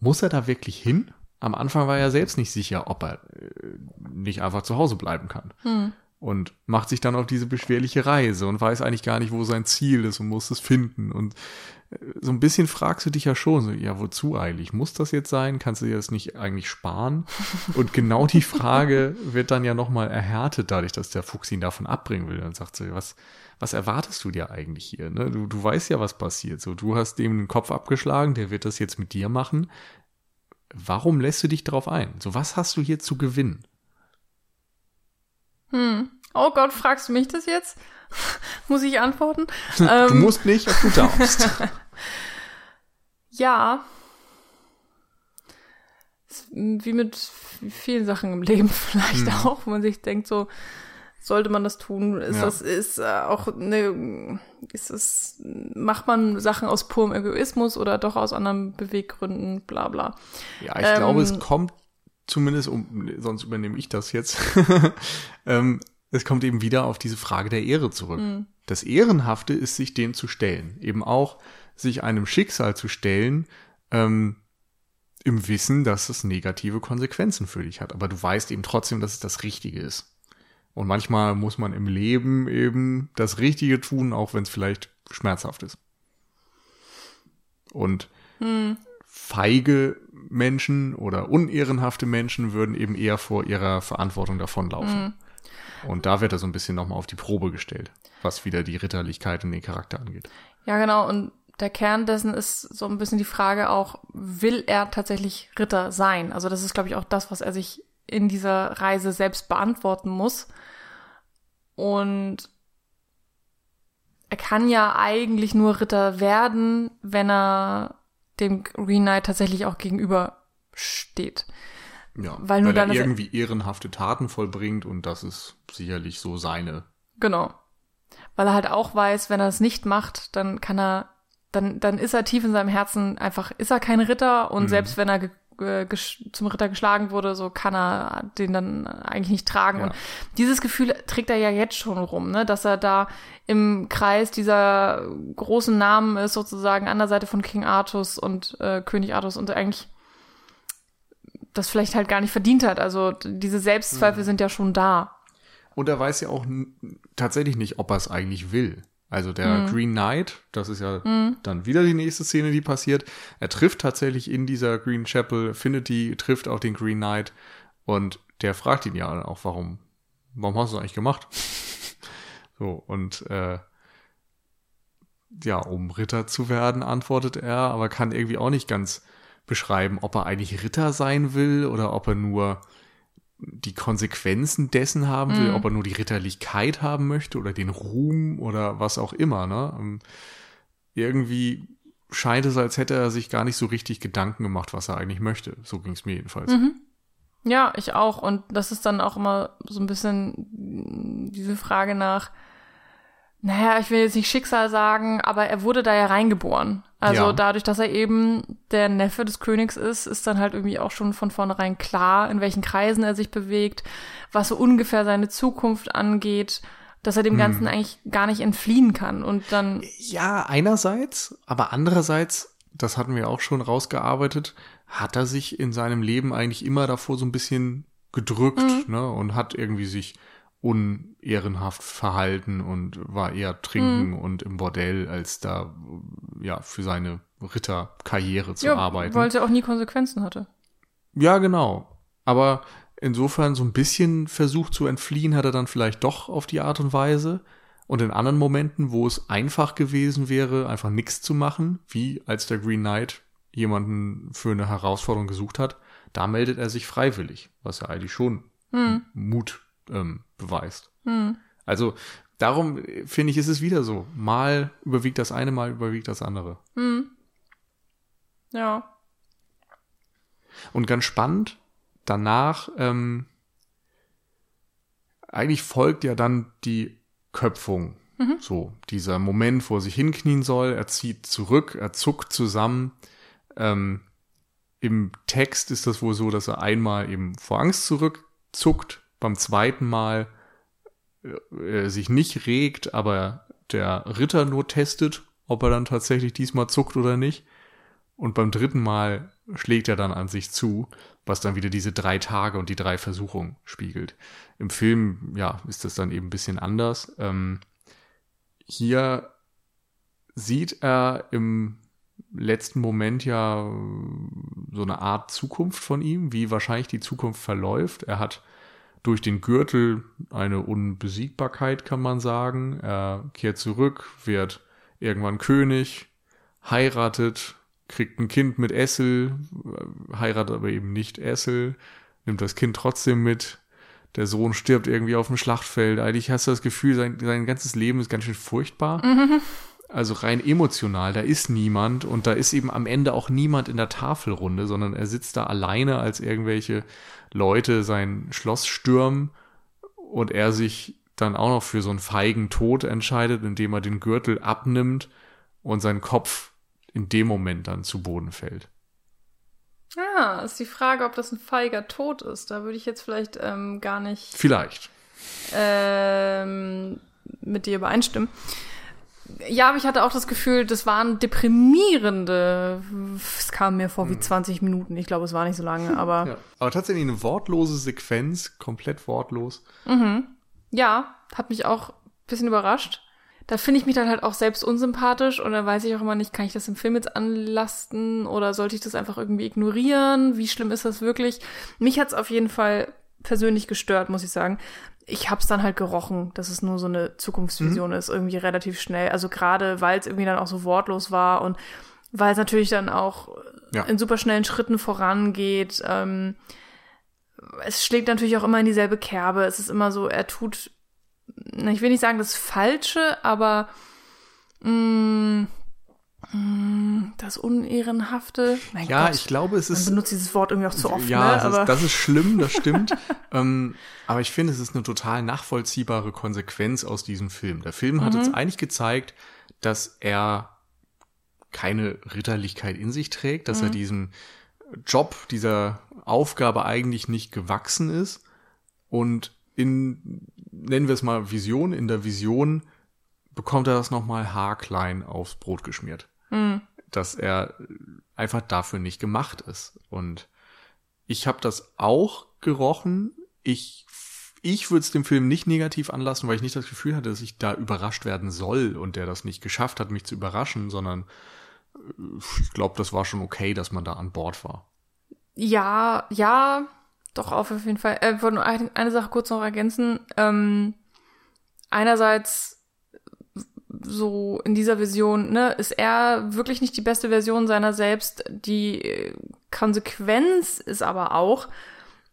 Speaker 1: muss er da wirklich hin? Am Anfang war er selbst nicht sicher, ob er äh, nicht einfach zu Hause bleiben kann. Hm. Und macht sich dann auf diese beschwerliche Reise und weiß eigentlich gar nicht, wo sein Ziel ist und muss es finden. Und so ein bisschen fragst du dich ja schon, so, ja, wozu eigentlich? Muss das jetzt sein? Kannst du dir das nicht eigentlich sparen? (laughs) Und genau die Frage wird dann ja nochmal erhärtet, dadurch, dass der Fuchs ihn davon abbringen will. Dann sagt sie, was, was erwartest du dir eigentlich hier? Ne? Du, du weißt ja, was passiert. So, du hast dem den Kopf abgeschlagen, der wird das jetzt mit dir machen. Warum lässt du dich darauf ein? So, was hast du hier zu gewinnen?
Speaker 2: Hm. Oh Gott, fragst du mich das jetzt? (laughs) Muss ich antworten? (laughs)
Speaker 1: du ähm, musst nicht, ob du darfst. (laughs)
Speaker 2: ja. Wie mit vielen Sachen im Leben vielleicht hm. auch, wo man sich denkt, so, sollte man das tun? Ist ja. das, ist äh, auch eine, ist es, macht man Sachen aus purem Egoismus oder doch aus anderen Beweggründen, bla bla.
Speaker 1: Ja, ich ähm, glaube, es kommt zumindest, um, sonst übernehme ich das jetzt, (laughs) ähm, es kommt eben wieder auf diese Frage der Ehre zurück. Mhm. Das Ehrenhafte ist, sich dem zu stellen. Eben auch sich einem Schicksal zu stellen, ähm, im Wissen, dass es negative Konsequenzen für dich hat. Aber du weißt eben trotzdem, dass es das Richtige ist. Und manchmal muss man im Leben eben das Richtige tun, auch wenn es vielleicht schmerzhaft ist. Und hm. feige Menschen oder unehrenhafte Menschen würden eben eher vor ihrer Verantwortung davonlaufen. Hm. Und da wird er so ein bisschen nochmal auf die Probe gestellt, was wieder die Ritterlichkeit und den Charakter angeht.
Speaker 2: Ja, genau. Und der Kern dessen ist so ein bisschen die Frage auch, will er tatsächlich Ritter sein? Also das ist, glaube ich, auch das, was er sich in dieser Reise selbst beantworten muss. Und er kann ja eigentlich nur Ritter werden, wenn er dem Green Knight tatsächlich auch gegenüber steht.
Speaker 1: Ja, weil, nur weil dann er irgendwie ehrenhafte Taten vollbringt und das ist sicherlich so seine.
Speaker 2: Genau. Weil er halt auch weiß, wenn er es nicht macht, dann kann er, dann, dann ist er tief in seinem Herzen einfach, ist er kein Ritter und mhm. selbst wenn er zum Ritter geschlagen wurde, so kann er den dann eigentlich nicht tragen. Ja. Und dieses Gefühl trägt er ja jetzt schon rum, ne? dass er da im Kreis dieser großen Namen ist, sozusagen an der Seite von King Artus und äh, König Artus und eigentlich das vielleicht halt gar nicht verdient hat. Also diese Selbstzweifel mhm. sind ja schon da.
Speaker 1: Und er weiß ja auch tatsächlich nicht, ob er es eigentlich will. Also der mhm. Green Knight, das ist ja mhm. dann wieder die nächste Szene, die passiert. Er trifft tatsächlich in dieser Green Chapel, Affinity trifft auch den Green Knight und der fragt ihn ja auch, warum, warum hast du das eigentlich gemacht? (laughs) so, und äh, ja, um Ritter zu werden, antwortet er, aber kann irgendwie auch nicht ganz beschreiben, ob er eigentlich Ritter sein will oder ob er nur die Konsequenzen dessen haben will, mm. ob er nur die Ritterlichkeit haben möchte oder den Ruhm oder was auch immer. Ne? Ähm, irgendwie scheint es, als hätte er sich gar nicht so richtig Gedanken gemacht, was er eigentlich möchte. So ging es mir jedenfalls.
Speaker 2: Mhm. Ja, ich auch. Und das ist dann auch immer so ein bisschen diese Frage nach, naja, ich will jetzt nicht Schicksal sagen, aber er wurde da ja reingeboren. Also ja. dadurch, dass er eben der Neffe des Königs ist, ist dann halt irgendwie auch schon von vornherein klar, in welchen Kreisen er sich bewegt, was so ungefähr seine Zukunft angeht, dass er dem hm. Ganzen eigentlich gar nicht entfliehen kann. Und dann.
Speaker 1: Ja, einerseits, aber andererseits, das hatten wir auch schon rausgearbeitet, hat er sich in seinem Leben eigentlich immer davor so ein bisschen gedrückt, mhm. ne, und hat irgendwie sich unehrenhaft verhalten und war eher trinken mhm. und im Bordell, als da ja für seine Ritterkarriere zu ja, arbeiten.
Speaker 2: Weil es ja auch nie Konsequenzen hatte.
Speaker 1: Ja, genau. Aber insofern so ein bisschen versucht zu entfliehen, hat er dann vielleicht doch auf die Art und Weise. Und in anderen Momenten, wo es einfach gewesen wäre, einfach nichts zu machen, wie als der Green Knight jemanden für eine Herausforderung gesucht hat, da meldet er sich freiwillig, was ja eigentlich schon hm. Mut ähm, beweist. Hm. Also darum finde ich, ist es wieder so. Mal überwiegt das eine, mal überwiegt das andere.
Speaker 2: Hm. Ja.
Speaker 1: Und ganz spannend, danach, ähm, eigentlich folgt ja dann die Köpfung. Mhm. So, dieser Moment, wo er sich hinknien soll, er zieht zurück, er zuckt zusammen. Ähm, Im Text ist das wohl so, dass er einmal eben vor Angst zurückzuckt, beim zweiten Mal äh, sich nicht regt, aber der Ritter nur testet, ob er dann tatsächlich diesmal zuckt oder nicht. Und beim dritten Mal schlägt er dann an sich zu, was dann wieder diese drei Tage und die drei Versuchungen spiegelt. Im Film, ja, ist das dann eben ein bisschen anders. Ähm, hier sieht er im letzten Moment ja so eine Art Zukunft von ihm, wie wahrscheinlich die Zukunft verläuft. Er hat durch den Gürtel eine Unbesiegbarkeit, kann man sagen. Er kehrt zurück, wird irgendwann König, heiratet, kriegt ein Kind mit Essel, heiratet aber eben nicht Essel, nimmt das Kind trotzdem mit. Der Sohn stirbt irgendwie auf dem Schlachtfeld. Eigentlich hast du das Gefühl, sein, sein ganzes Leben ist ganz schön furchtbar. Mhm. Also rein emotional, da ist niemand und da ist eben am Ende auch niemand in der Tafelrunde, sondern er sitzt da alleine, als irgendwelche Leute sein Schloss stürmen und er sich dann auch noch für so einen feigen Tod entscheidet, indem er den Gürtel abnimmt und sein Kopf in dem Moment dann zu Boden fällt.
Speaker 2: Ja, ist die Frage, ob das ein feiger Tod ist. Da würde ich jetzt vielleicht ähm, gar nicht.
Speaker 1: Vielleicht.
Speaker 2: Ähm, mit dir übereinstimmen. Ja, aber ich hatte auch das Gefühl, das waren deprimierende. Es kam mir vor wie 20 hm. Minuten. Ich glaube, es war nicht so lange, aber. (laughs)
Speaker 1: Ja. Aber tatsächlich eine wortlose Sequenz, komplett wortlos.
Speaker 2: Mhm. Ja, hat mich auch ein bisschen überrascht da finde ich mich dann halt auch selbst unsympathisch und dann weiß ich auch immer nicht, kann ich das im Film jetzt anlasten oder sollte ich das einfach irgendwie ignorieren? Wie schlimm ist das wirklich? Mich hat's auf jeden Fall persönlich gestört, muss ich sagen. Ich hab's dann halt gerochen, dass es nur so eine Zukunftsvision mhm. ist, irgendwie relativ schnell. Also gerade, weil es irgendwie dann auch so wortlos war und weil es natürlich dann auch ja. in super schnellen Schritten vorangeht. Ähm, es schlägt natürlich auch immer in dieselbe Kerbe. Es ist immer so, er tut ich will nicht sagen das Falsche, aber mh, mm, das Unehrenhafte.
Speaker 1: Mein ja, Gott, ich glaube, es ist.
Speaker 2: Man benutzt dieses Wort irgendwie auch zu oft.
Speaker 1: Ja,
Speaker 2: ne?
Speaker 1: ist, das ist schlimm, das stimmt. (laughs) ähm, aber ich finde, es ist eine total nachvollziehbare Konsequenz aus diesem Film. Der Film hat mhm. uns eigentlich gezeigt, dass er keine Ritterlichkeit in sich trägt, dass mhm. er diesem Job, dieser Aufgabe eigentlich nicht gewachsen ist und in, nennen wir es mal Vision, in der Vision bekommt er das nochmal haarklein aufs Brot geschmiert. Mhm. Dass er einfach dafür nicht gemacht ist. Und ich habe das auch gerochen. Ich, ich würde es dem Film nicht negativ anlassen, weil ich nicht das Gefühl hatte, dass ich da überrascht werden soll und der das nicht geschafft hat, mich zu überraschen, sondern äh, ich glaube, das war schon okay, dass man da an Bord war.
Speaker 2: Ja, ja, doch, auf jeden Fall. Äh, ich wollte nur eine Sache kurz noch ergänzen. Ähm, einerseits so in dieser Vision, ne, ist er wirklich nicht die beste Version seiner selbst. Die Konsequenz ist aber auch,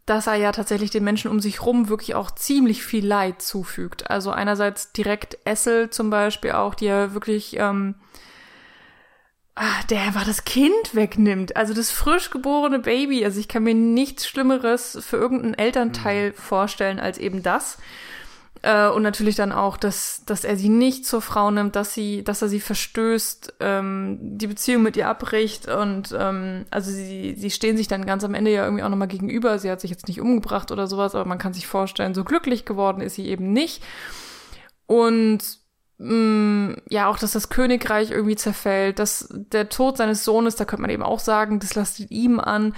Speaker 2: dass er ja tatsächlich den Menschen um sich rum wirklich auch ziemlich viel Leid zufügt. Also einerseits direkt Essel zum Beispiel auch, die er wirklich ähm, ach, der einfach das Kind wegnimmt. Also das frisch geborene Baby. Also ich kann mir nichts Schlimmeres für irgendeinen Elternteil mhm. vorstellen als eben das. Äh, und natürlich dann auch, dass, dass er sie nicht zur Frau nimmt, dass sie, dass er sie verstößt, ähm, die Beziehung mit ihr abbricht und ähm, also sie, sie stehen sich dann ganz am Ende ja irgendwie auch nochmal gegenüber. Sie hat sich jetzt nicht umgebracht oder sowas, aber man kann sich vorstellen, so glücklich geworden ist sie eben nicht. Und mm, ja auch, dass das Königreich irgendwie zerfällt, dass der Tod seines Sohnes, da könnte man eben auch sagen, das lastet ihm an,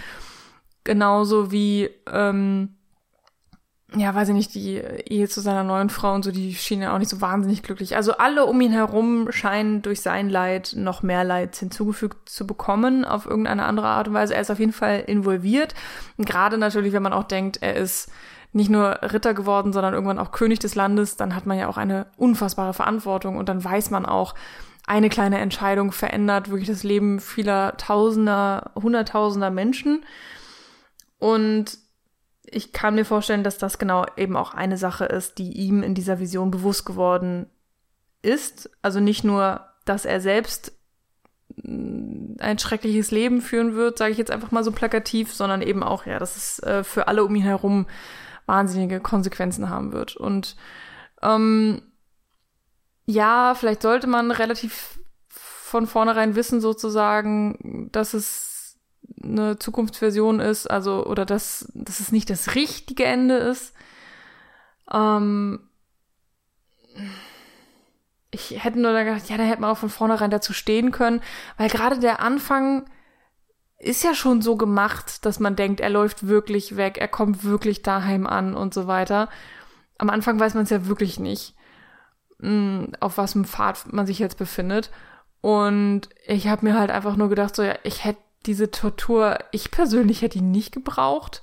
Speaker 2: genauso wie ähm, ja, weiß ich nicht, die Ehe zu seiner neuen Frau und so, die schien ja auch nicht so wahnsinnig glücklich. Also alle um ihn herum scheinen durch sein Leid noch mehr Leid hinzugefügt zu bekommen, auf irgendeine andere Art und Weise. Er ist auf jeden Fall involviert. Gerade natürlich, wenn man auch denkt, er ist nicht nur Ritter geworden, sondern irgendwann auch König des Landes, dann hat man ja auch eine unfassbare Verantwortung und dann weiß man auch, eine kleine Entscheidung verändert wirklich das Leben vieler Tausender, Hunderttausender Menschen. Und ich kann mir vorstellen, dass das genau eben auch eine Sache ist, die ihm in dieser Vision bewusst geworden ist. Also nicht nur, dass er selbst ein schreckliches Leben führen wird, sage ich jetzt einfach mal so plakativ, sondern eben auch, ja, dass es äh, für alle um ihn herum wahnsinnige Konsequenzen haben wird. Und ähm, ja, vielleicht sollte man relativ von vornherein wissen, sozusagen, dass es eine Zukunftsversion ist, also oder dass, dass es nicht das richtige Ende ist. Ähm, ich hätte nur gedacht, ja, da hätte man auch von vornherein dazu stehen können, weil gerade der Anfang ist ja schon so gemacht, dass man denkt, er läuft wirklich weg, er kommt wirklich daheim an und so weiter. Am Anfang weiß man es ja wirklich nicht, mm, auf was im Pfad man sich jetzt befindet. Und ich habe mir halt einfach nur gedacht, so ja, ich hätte diese Tortur, ich persönlich hätte ihn nicht gebraucht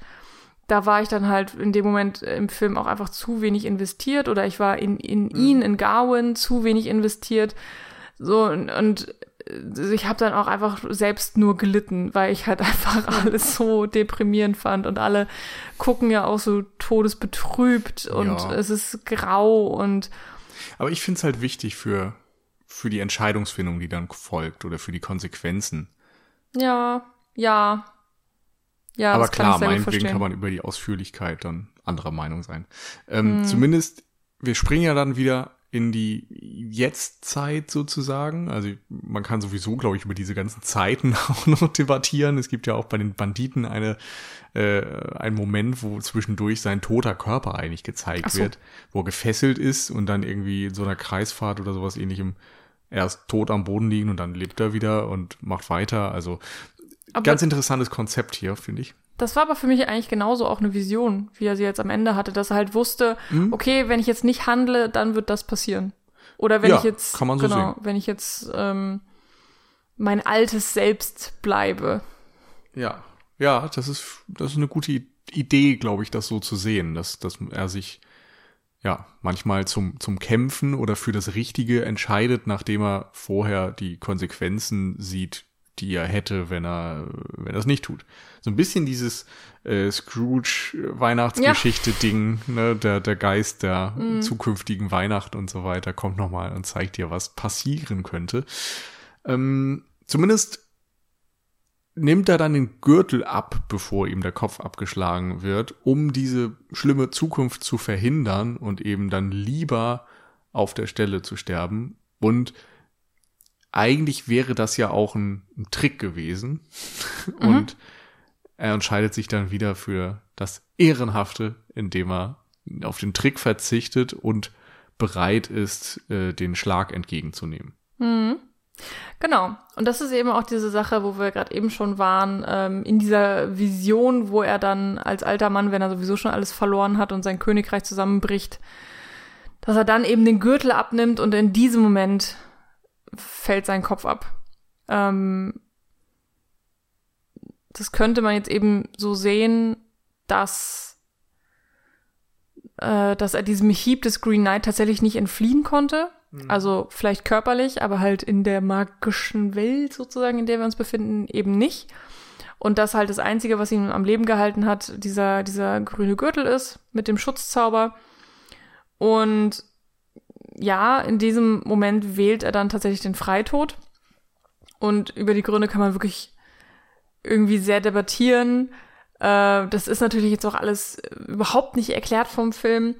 Speaker 2: da war ich dann halt in dem Moment im Film auch einfach zu wenig investiert oder ich war in, in mhm. ihn, in Garwin, zu wenig investiert. So, und, und ich habe dann auch einfach selbst nur gelitten, weil ich halt (laughs) einfach alles so deprimierend fand und alle gucken ja auch so todesbetrübt und ja. es ist grau und
Speaker 1: aber ich finde es halt wichtig für für die Entscheidungsfindung, die dann folgt oder für die Konsequenzen.
Speaker 2: Ja, ja,
Speaker 1: ja, aber klar, meinetwegen kann man über die Ausführlichkeit dann anderer Meinung sein. Ähm, hm. Zumindest, wir springen ja dann wieder in die Jetztzeit sozusagen. Also man kann sowieso, glaube ich, über diese ganzen Zeiten (laughs) auch noch debattieren. Es gibt ja auch bei den Banditen eine äh, einen Moment, wo zwischendurch sein toter Körper eigentlich gezeigt so. wird, wo er gefesselt ist und dann irgendwie in so einer Kreisfahrt oder sowas ähnlichem erst tot am Boden liegen und dann lebt er wieder und macht weiter. Also aber Ganz interessantes Konzept hier, finde ich.
Speaker 2: Das war aber für mich eigentlich genauso auch eine Vision, wie er sie jetzt am Ende hatte, dass er halt wusste, mhm. okay, wenn ich jetzt nicht handle, dann wird das passieren. Oder wenn ja, ich jetzt,
Speaker 1: kann man so genau,
Speaker 2: sehen. wenn ich jetzt ähm, mein altes Selbst bleibe.
Speaker 1: Ja, ja, das ist, das ist eine gute Idee, glaube ich, das so zu sehen, dass, dass er sich ja manchmal zum, zum Kämpfen oder für das Richtige entscheidet, nachdem er vorher die Konsequenzen sieht, die er hätte, wenn er, wenn er es nicht tut. So ein bisschen dieses äh, Scrooge-Weihnachtsgeschichte-Ding, ja. ne, der, der Geist der mhm. zukünftigen Weihnacht und so weiter kommt nochmal und zeigt dir, was passieren könnte. Ähm, zumindest nimmt er dann den Gürtel ab, bevor ihm der Kopf abgeschlagen wird, um diese schlimme Zukunft zu verhindern und eben dann lieber auf der Stelle zu sterben und eigentlich wäre das ja auch ein, ein Trick gewesen. (laughs) Mhm. Und er entscheidet sich dann wieder für das Ehrenhafte, indem er auf den Trick verzichtet und bereit ist, äh, den Schlag entgegenzunehmen.
Speaker 2: Mhm. Genau. Und das ist eben auch diese Sache, wo wir gerade eben schon waren, ähm, in dieser Vision, wo er dann als alter Mann, wenn er sowieso schon alles verloren hat und sein Königreich zusammenbricht, dass er dann eben den Gürtel abnimmt und in diesem Moment fällt sein Kopf ab. Ähm, das könnte man jetzt eben so sehen, dass, äh, dass er diesem Hieb des Green Knight tatsächlich nicht entfliehen konnte. Mhm. Also vielleicht körperlich, aber halt in der magischen Welt sozusagen, in der wir uns befinden, eben nicht. Und das halt das Einzige, was ihn am Leben gehalten hat, dieser, dieser grüne Gürtel ist mit dem Schutzzauber. Und ja, in diesem Moment wählt er dann tatsächlich den Freitod. Und über die Gründe kann man wirklich irgendwie sehr debattieren. Äh, das ist natürlich jetzt auch alles überhaupt nicht erklärt vom Film.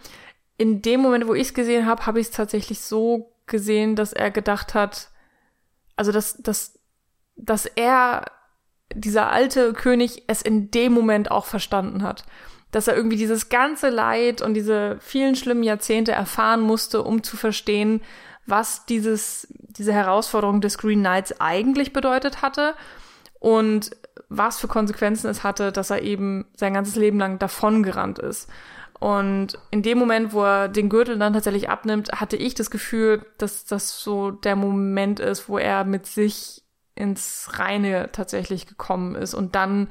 Speaker 2: In dem Moment, wo ich es gesehen habe, habe ich es tatsächlich so gesehen, dass er gedacht hat, also dass, dass, dass er, dieser alte König, es in dem Moment auch verstanden hat dass er irgendwie dieses ganze Leid und diese vielen schlimmen Jahrzehnte erfahren musste, um zu verstehen, was dieses, diese Herausforderung des Green Knights eigentlich bedeutet hatte und was für Konsequenzen es hatte, dass er eben sein ganzes Leben lang davongerannt ist. Und in dem Moment, wo er den Gürtel dann tatsächlich abnimmt, hatte ich das Gefühl, dass das so der Moment ist, wo er mit sich ins Reine tatsächlich gekommen ist und dann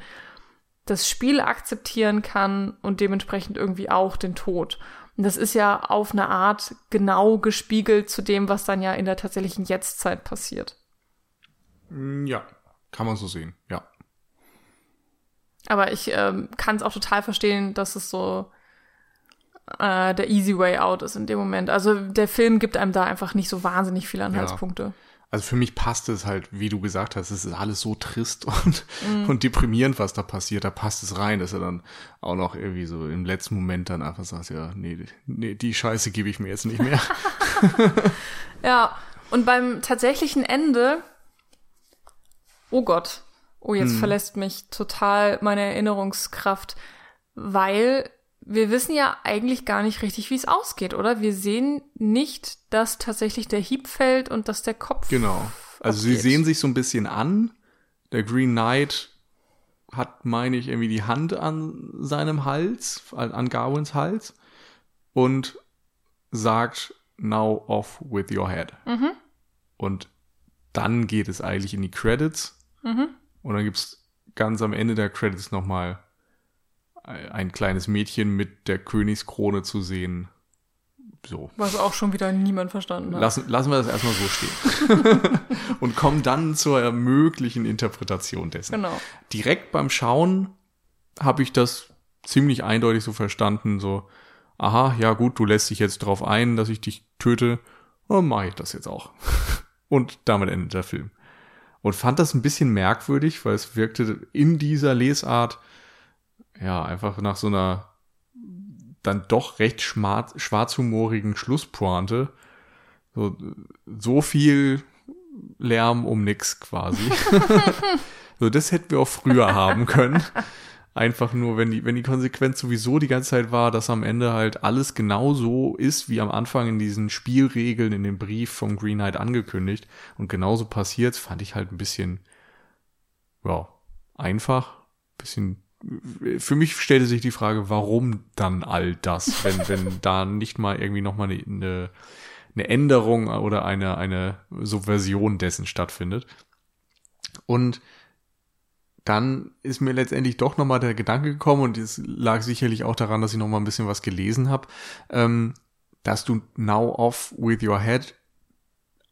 Speaker 2: das Spiel akzeptieren kann und dementsprechend irgendwie auch den Tod. Und das ist ja auf eine Art genau gespiegelt zu dem, was dann ja in der tatsächlichen Jetztzeit passiert.
Speaker 1: Mm, ja, kann man so sehen, ja.
Speaker 2: Aber ich ähm, kann es auch total verstehen, dass es so äh, der easy way out ist in dem Moment. Also der Film gibt einem da einfach nicht so wahnsinnig viele Anhaltspunkte. Ja.
Speaker 1: also für mich passt es halt, wie du gesagt hast, es ist alles so trist (laughs) und, mm. und deprimierend, was da passiert. Da passt es rein, dass er dann auch noch irgendwie so im letzten Moment dann einfach sagt, ja, nee, nee die Scheiße gebe ich mir jetzt nicht mehr. (laughs)
Speaker 2: ja, und beim tatsächlichen Ende, oh Gott, oh, jetzt hm. verlässt mich total meine Erinnerungskraft, weil wir wissen ja eigentlich gar nicht richtig, wie es ausgeht, oder? Wir sehen nicht, dass tatsächlich der Hieb fällt und dass der Kopf.
Speaker 1: Genau. Also abgeht. sie sehen sich so ein bisschen an. Der Green Knight hat, meine ich, irgendwie die Hand an seinem Hals, an Garwins Hals und sagt, now off with your head. Mhm. Und dann geht es eigentlich in die Credits. Mhm. Und dann gibt's ganz am Ende der Credits nochmal ein kleines Mädchen mit der Königskrone zu sehen. So.
Speaker 2: Was auch schon wieder niemand verstanden hat.
Speaker 1: Lassen, lassen wir das erstmal so stehen. (laughs) und kommen dann zur möglichen Interpretation dessen. Genau. Direkt beim Schauen habe ich das ziemlich eindeutig so verstanden, so, aha, ja gut, du lässt dich jetzt drauf ein, dass ich dich töte, dann mache ich das jetzt auch. (laughs) und damit endet der Film. Und fand das ein bisschen merkwürdig, weil es wirkte in dieser Lesart ja, einfach nach so einer dann doch recht schwarzhumorigen Schlusspointe. So, so viel Lärm um nix quasi. (laughs) so, das hätten wir auch früher haben können. Einfach nur, wenn die, wenn die Konsequenz sowieso die ganze Zeit war, dass am Ende halt alles genau so ist, wie am Anfang in diesen Spielregeln in dem Brief vom Green Knight angekündigt und genauso passiert, fand ich halt ein bisschen, ja, einfach, bisschen für mich stellte sich die Frage, warum dann all das, wenn, wenn (laughs) da nicht mal irgendwie nochmal eine, eine, Änderung oder eine, eine Subversion dessen stattfindet. Und dann ist mir letztendlich doch nochmal der Gedanke gekommen, und es lag sicherlich auch daran, dass ich nochmal ein bisschen was gelesen habe, ähm, dass du now off with your head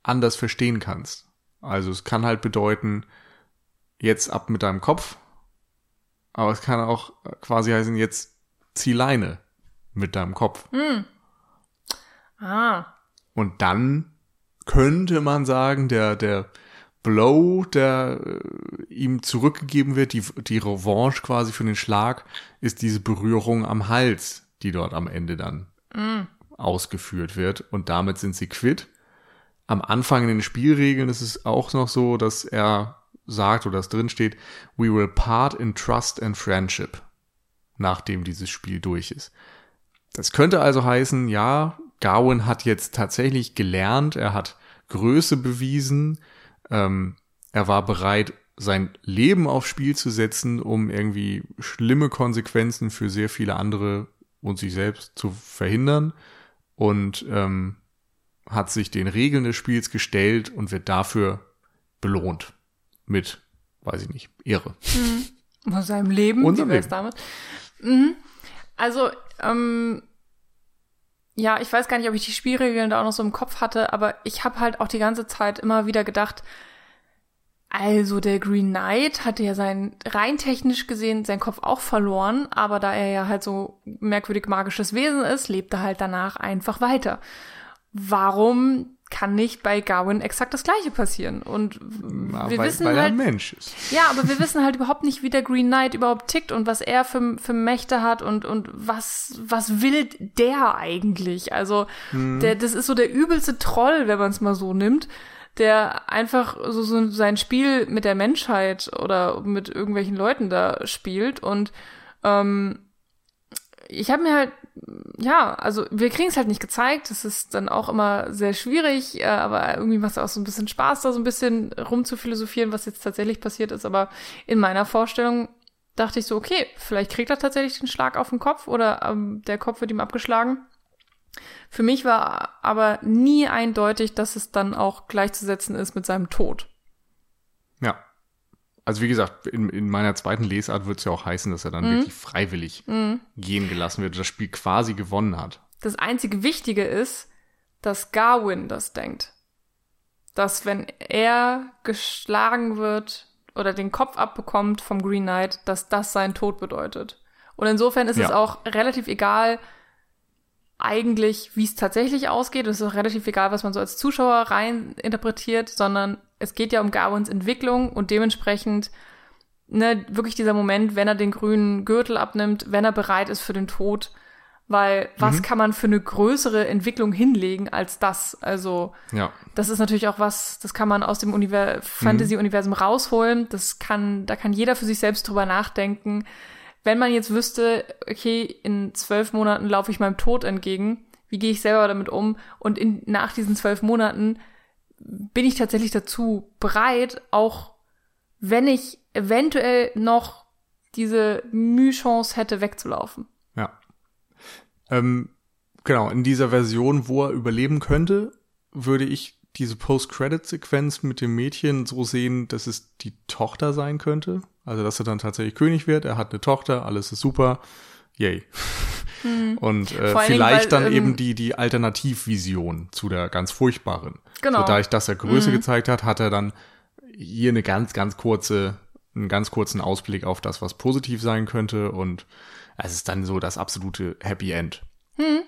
Speaker 1: anders verstehen kannst. Also es kann halt bedeuten, jetzt ab mit deinem Kopf, aber es kann auch quasi heißen, jetzt zieh Leine mit deinem Kopf. Hm. Ah. Und dann könnte man sagen, der, der Blow, der äh, ihm zurückgegeben wird, die, die Revanche quasi für den Schlag, ist diese Berührung am Hals, die dort am Ende dann mm. ausgeführt wird. Und damit sind sie quitt. Am Anfang in den Spielregeln ist es auch noch so, dass er sagt oder das drin steht, we will part in trust and friendship, nachdem dieses Spiel durch ist. Das könnte also heißen, ja, Gawain hat jetzt tatsächlich gelernt, er hat Größe bewiesen, ähm, er war bereit, sein Leben aufs Spiel zu setzen, um irgendwie schlimme Konsequenzen für sehr viele andere und sich selbst zu verhindern und ähm, hat sich den Regeln des Spiels gestellt und wird dafür belohnt mit, weiß ich nicht, Ehre.
Speaker 2: Mhm. Aus seinem Leben,
Speaker 1: Unser
Speaker 2: wie wär's damit? Mhm. Also, ähm, ja, ich weiß gar nicht, ob ich die Spielregeln da auch noch so im Kopf hatte, aber ich habe halt auch die ganze Zeit immer wieder gedacht, also der Green Knight hatte ja sein rein technisch gesehen seinen Kopf auch verloren, aber da er ja halt so merkwürdig magisches Wesen ist, lebt er halt danach einfach weiter. Warum kann nicht bei Gawain exakt das gleiche passieren. Und
Speaker 1: Na, wir weil, wissen weil halt, er ein Mensch ist.
Speaker 2: Ja, aber wir wissen halt überhaupt nicht, wie der Green Knight überhaupt tickt und was er für, für Mächte hat und, und was, was will der eigentlich? Also, hm. der, das ist so der übelste Troll, wenn man es mal so nimmt, der einfach so, so sein Spiel mit der Menschheit oder mit irgendwelchen Leuten da spielt und ähm, ich habe mir halt, ja, also wir kriegen es halt nicht gezeigt. Das ist dann auch immer sehr schwierig, äh, aber irgendwie macht es auch so ein bisschen Spaß, da so ein bisschen rumzuphilosophieren, was jetzt tatsächlich passiert ist. Aber in meiner Vorstellung dachte ich so, okay, vielleicht kriegt er tatsächlich den Schlag auf den Kopf oder ähm, der Kopf wird ihm abgeschlagen. Für mich war aber nie eindeutig, dass es dann auch gleichzusetzen ist mit seinem Tod.
Speaker 1: Also wie gesagt, in, in meiner zweiten Lesart wird es ja auch heißen, dass er dann mhm. wirklich freiwillig mhm. gehen gelassen wird, das Spiel quasi gewonnen hat.
Speaker 2: Das einzige Wichtige ist, dass Garwin das denkt. Dass wenn er geschlagen wird oder den Kopf abbekommt vom Green Knight, dass das sein Tod bedeutet. Und insofern ist ja. es auch relativ egal, eigentlich, wie es tatsächlich ausgeht. Es ist auch relativ egal, was man so als Zuschauer rein interpretiert, sondern es geht ja um Garwins Entwicklung und dementsprechend ne, wirklich dieser Moment, wenn er den grünen Gürtel abnimmt, wenn er bereit ist für den Tod. Weil was mhm. kann man für eine größere Entwicklung hinlegen als das? Also,
Speaker 1: ja.
Speaker 2: das ist natürlich auch was, das kann man aus dem Univers Fantasy-Universum rausholen. Das kann, da kann jeder für sich selbst drüber nachdenken. Wenn man jetzt wüsste, okay, in zwölf Monaten laufe ich meinem Tod entgegen, wie gehe ich selber damit um? Und in, nach diesen zwölf Monaten bin ich tatsächlich dazu bereit, auch wenn ich eventuell noch diese Mühchance hätte, wegzulaufen.
Speaker 1: Ja. Ähm, genau, in dieser Version, wo er überleben könnte, würde ich diese Post-Credit-Sequenz mit dem Mädchen so sehen, dass es die Tochter sein könnte. Also, dass er dann tatsächlich König wird. Er hat eine Tochter, alles ist super. Yay. (laughs) Hm. Und äh, vielleicht Dingen, weil, dann ähm, eben die, die Alternativvision zu der ganz furchtbaren. Genau. So, dadurch, dass er Größe mhm. gezeigt hat, hat er dann hier eine ganz, ganz kurze, einen ganz kurzen Ausblick auf das, was positiv sein könnte. Und es ist dann so das absolute Happy End.
Speaker 2: Hm.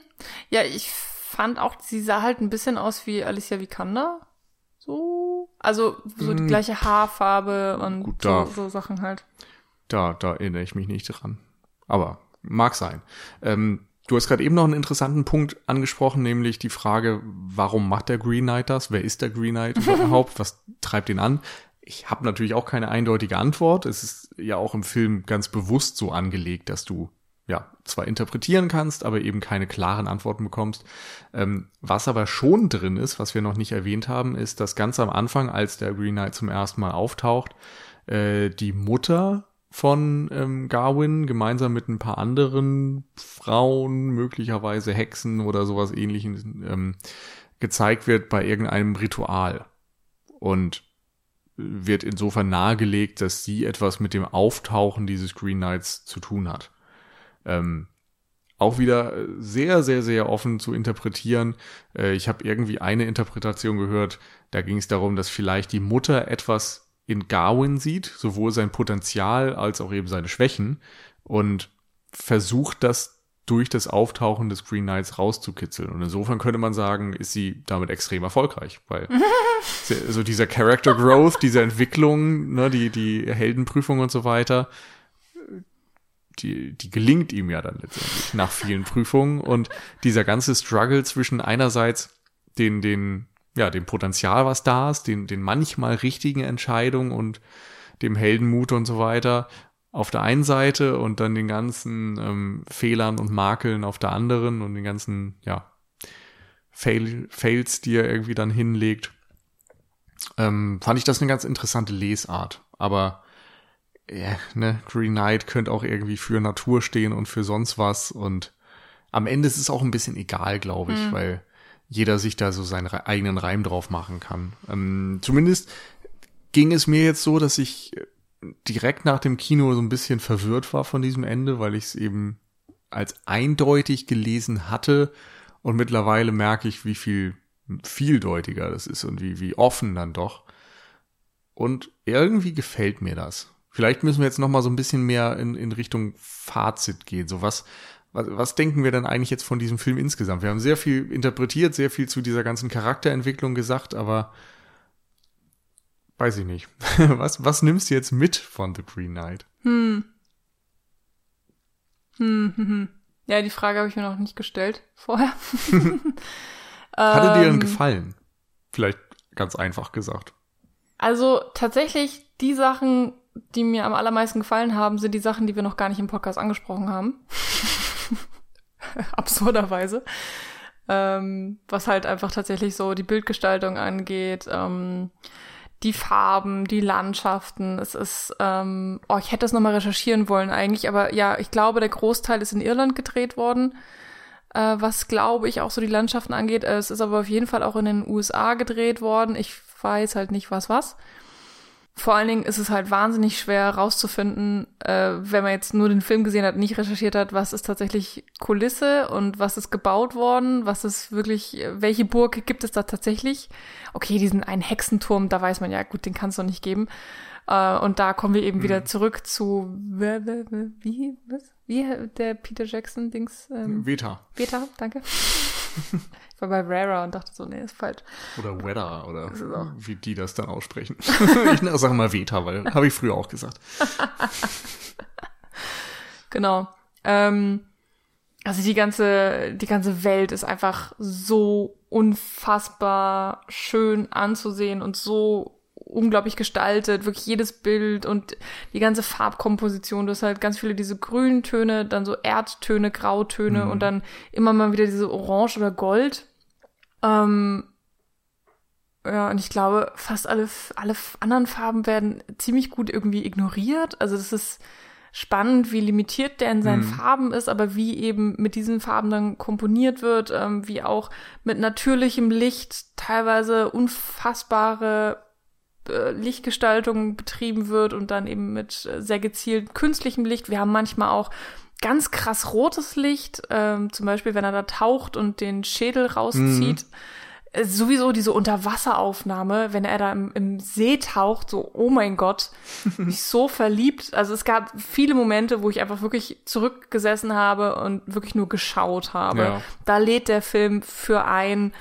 Speaker 2: Ja, ich fand auch, sie sah halt ein bisschen aus wie Alicia Vikander. So. Also so die hm. gleiche Haarfarbe und Gut, so, so, Sachen halt.
Speaker 1: Da, da erinnere ich mich nicht dran. Aber mag sein. Ähm, du hast gerade eben noch einen interessanten Punkt angesprochen, nämlich die Frage, warum macht der Green Knight das? Wer ist der Green Knight überhaupt? (laughs) Was treibt ihn an? Ich habe natürlich auch keine eindeutige Antwort. Es ist ja auch im Film ganz bewusst so angelegt, dass du ja, zwar interpretieren kannst, aber eben keine klaren Antworten bekommst. Ähm, was aber schon drin ist, was wir noch nicht erwähnt haben, ist, dass ganz am Anfang, als der Green Knight zum ersten Mal auftaucht, äh, die Mutter von ähm, Garwin gemeinsam mit ein paar anderen Frauen, möglicherweise Hexen oder sowas ähnliches, ähm, gezeigt wird bei irgendeinem Ritual. Und wird insofern nahegelegt, dass sie etwas mit dem Auftauchen dieses Green Knights zu tun hat. Ähm, auch wieder sehr, sehr, sehr offen zu interpretieren. Äh, ich habe irgendwie eine Interpretation gehört, da ging es darum, dass vielleicht die Mutter etwas in Garwin sieht, sowohl sein Potenzial als auch eben seine Schwächen und versucht das durch das Auftauchen des Green Knights rauszukitzeln. Und insofern könnte man sagen, ist sie damit extrem erfolgreich, weil (laughs) so also dieser Character Growth, diese Entwicklung, ne, die, die Heldenprüfung und so weiter, die, die gelingt ihm ja dann letztendlich nach vielen Prüfungen und dieser ganze Struggle zwischen einerseits den, den, ja, dem Potenzial, was da ist, den, den manchmal richtigen Entscheidungen und dem Heldenmut und so weiter auf der einen Seite und dann den ganzen ähm, Fehlern und Makeln auf der anderen und den ganzen, ja, Fail, Fails, die er irgendwie dann hinlegt, ähm, fand ich das eine ganz interessante Lesart. Aber ja, ne, Green Knight könnte auch irgendwie für Natur stehen und für sonst was. Und am Ende ist es auch ein bisschen egal, glaube ich, mhm. weil jeder sich da so seinen eigenen Reim drauf machen kann. Ähm, zumindest ging es mir jetzt so, dass ich direkt nach dem Kino so ein bisschen verwirrt war von diesem Ende, weil ich es eben als eindeutig gelesen hatte und mittlerweile merke ich, wie viel vieldeutiger das ist und wie, wie offen dann doch. Und irgendwie gefällt mir das. Vielleicht müssen wir jetzt noch mal so ein bisschen mehr in, in Richtung Fazit gehen. So was, was, was denken wir denn eigentlich jetzt von diesem Film insgesamt? Wir haben sehr viel interpretiert, sehr viel zu dieser ganzen Charakterentwicklung gesagt, aber weiß ich nicht. (laughs) was, was nimmst du jetzt mit von The Green Knight?
Speaker 2: Hm. Hm, hm, hm. Ja, die Frage habe ich mir noch nicht gestellt vorher. (laughs) (laughs)
Speaker 1: Hatte dir denn ähm, gefallen? Vielleicht ganz einfach gesagt.
Speaker 2: Also tatsächlich die Sachen, die mir am allermeisten gefallen haben, sind die Sachen, die wir noch gar nicht im Podcast angesprochen haben. (laughs) Absurderweise. Ähm, was halt einfach tatsächlich so die Bildgestaltung angeht, ähm, die Farben, die Landschaften. Es ist, ähm, oh, ich hätte das nochmal recherchieren wollen eigentlich, aber ja, ich glaube, der Großteil ist in Irland gedreht worden. Äh, was glaube ich auch so die Landschaften angeht. Es ist aber auf jeden Fall auch in den USA gedreht worden. Ich weiß halt nicht was was. Vor allen Dingen ist es halt wahnsinnig schwer rauszufinden, äh, wenn man jetzt nur den Film gesehen hat, nicht recherchiert hat, was ist tatsächlich Kulisse und was ist gebaut worden, was ist wirklich, welche Burg gibt es da tatsächlich? Okay, diesen einen Hexenturm, da weiß man ja, gut, den kann es doch nicht geben. Äh, und da kommen wir eben mhm. wieder zurück zu wie was? Wie der Peter Jackson Dings?
Speaker 1: Ähm, Veta.
Speaker 2: Veta, danke. (laughs) ich war bei Rara und dachte so, nee, ist falsch.
Speaker 1: Oder Weather oder wie die das dann aussprechen. (laughs) ich sage mal Veta, weil habe ich früher auch gesagt. (laughs)
Speaker 2: genau. Ähm, also die ganze, die ganze Welt ist einfach so unfassbar schön anzusehen und so unglaublich gestaltet, wirklich jedes Bild und die ganze Farbkomposition. Du hast halt ganz viele diese grünen Töne, dann so Erdtöne, Grautöne mhm. und dann immer mal wieder diese Orange oder Gold. Ähm, ja, und ich glaube, fast alle, alle anderen Farben werden ziemlich gut irgendwie ignoriert. Also das ist, spannend, wie limitiert der in seinen mhm. Farben ist, aber wie eben mit diesen Farben dann komponiert wird, ähm, wie auch mit natürlichem Licht teilweise unfassbare äh, Lichtgestaltung betrieben wird und dann eben mit äh, sehr gezielt künstlichem Licht. Wir haben manchmal auch ganz krass rotes Licht, ähm, zum Beispiel wenn er da taucht und den Schädel rauszieht. Mhm sowieso diese Unterwasseraufnahme, wenn er da im, im See taucht, so, oh mein Gott, (laughs) mich so verliebt. Also es gab viele Momente, wo ich einfach wirklich zurückgesessen habe und wirklich nur geschaut habe. Ja. Da lädt der Film für ein.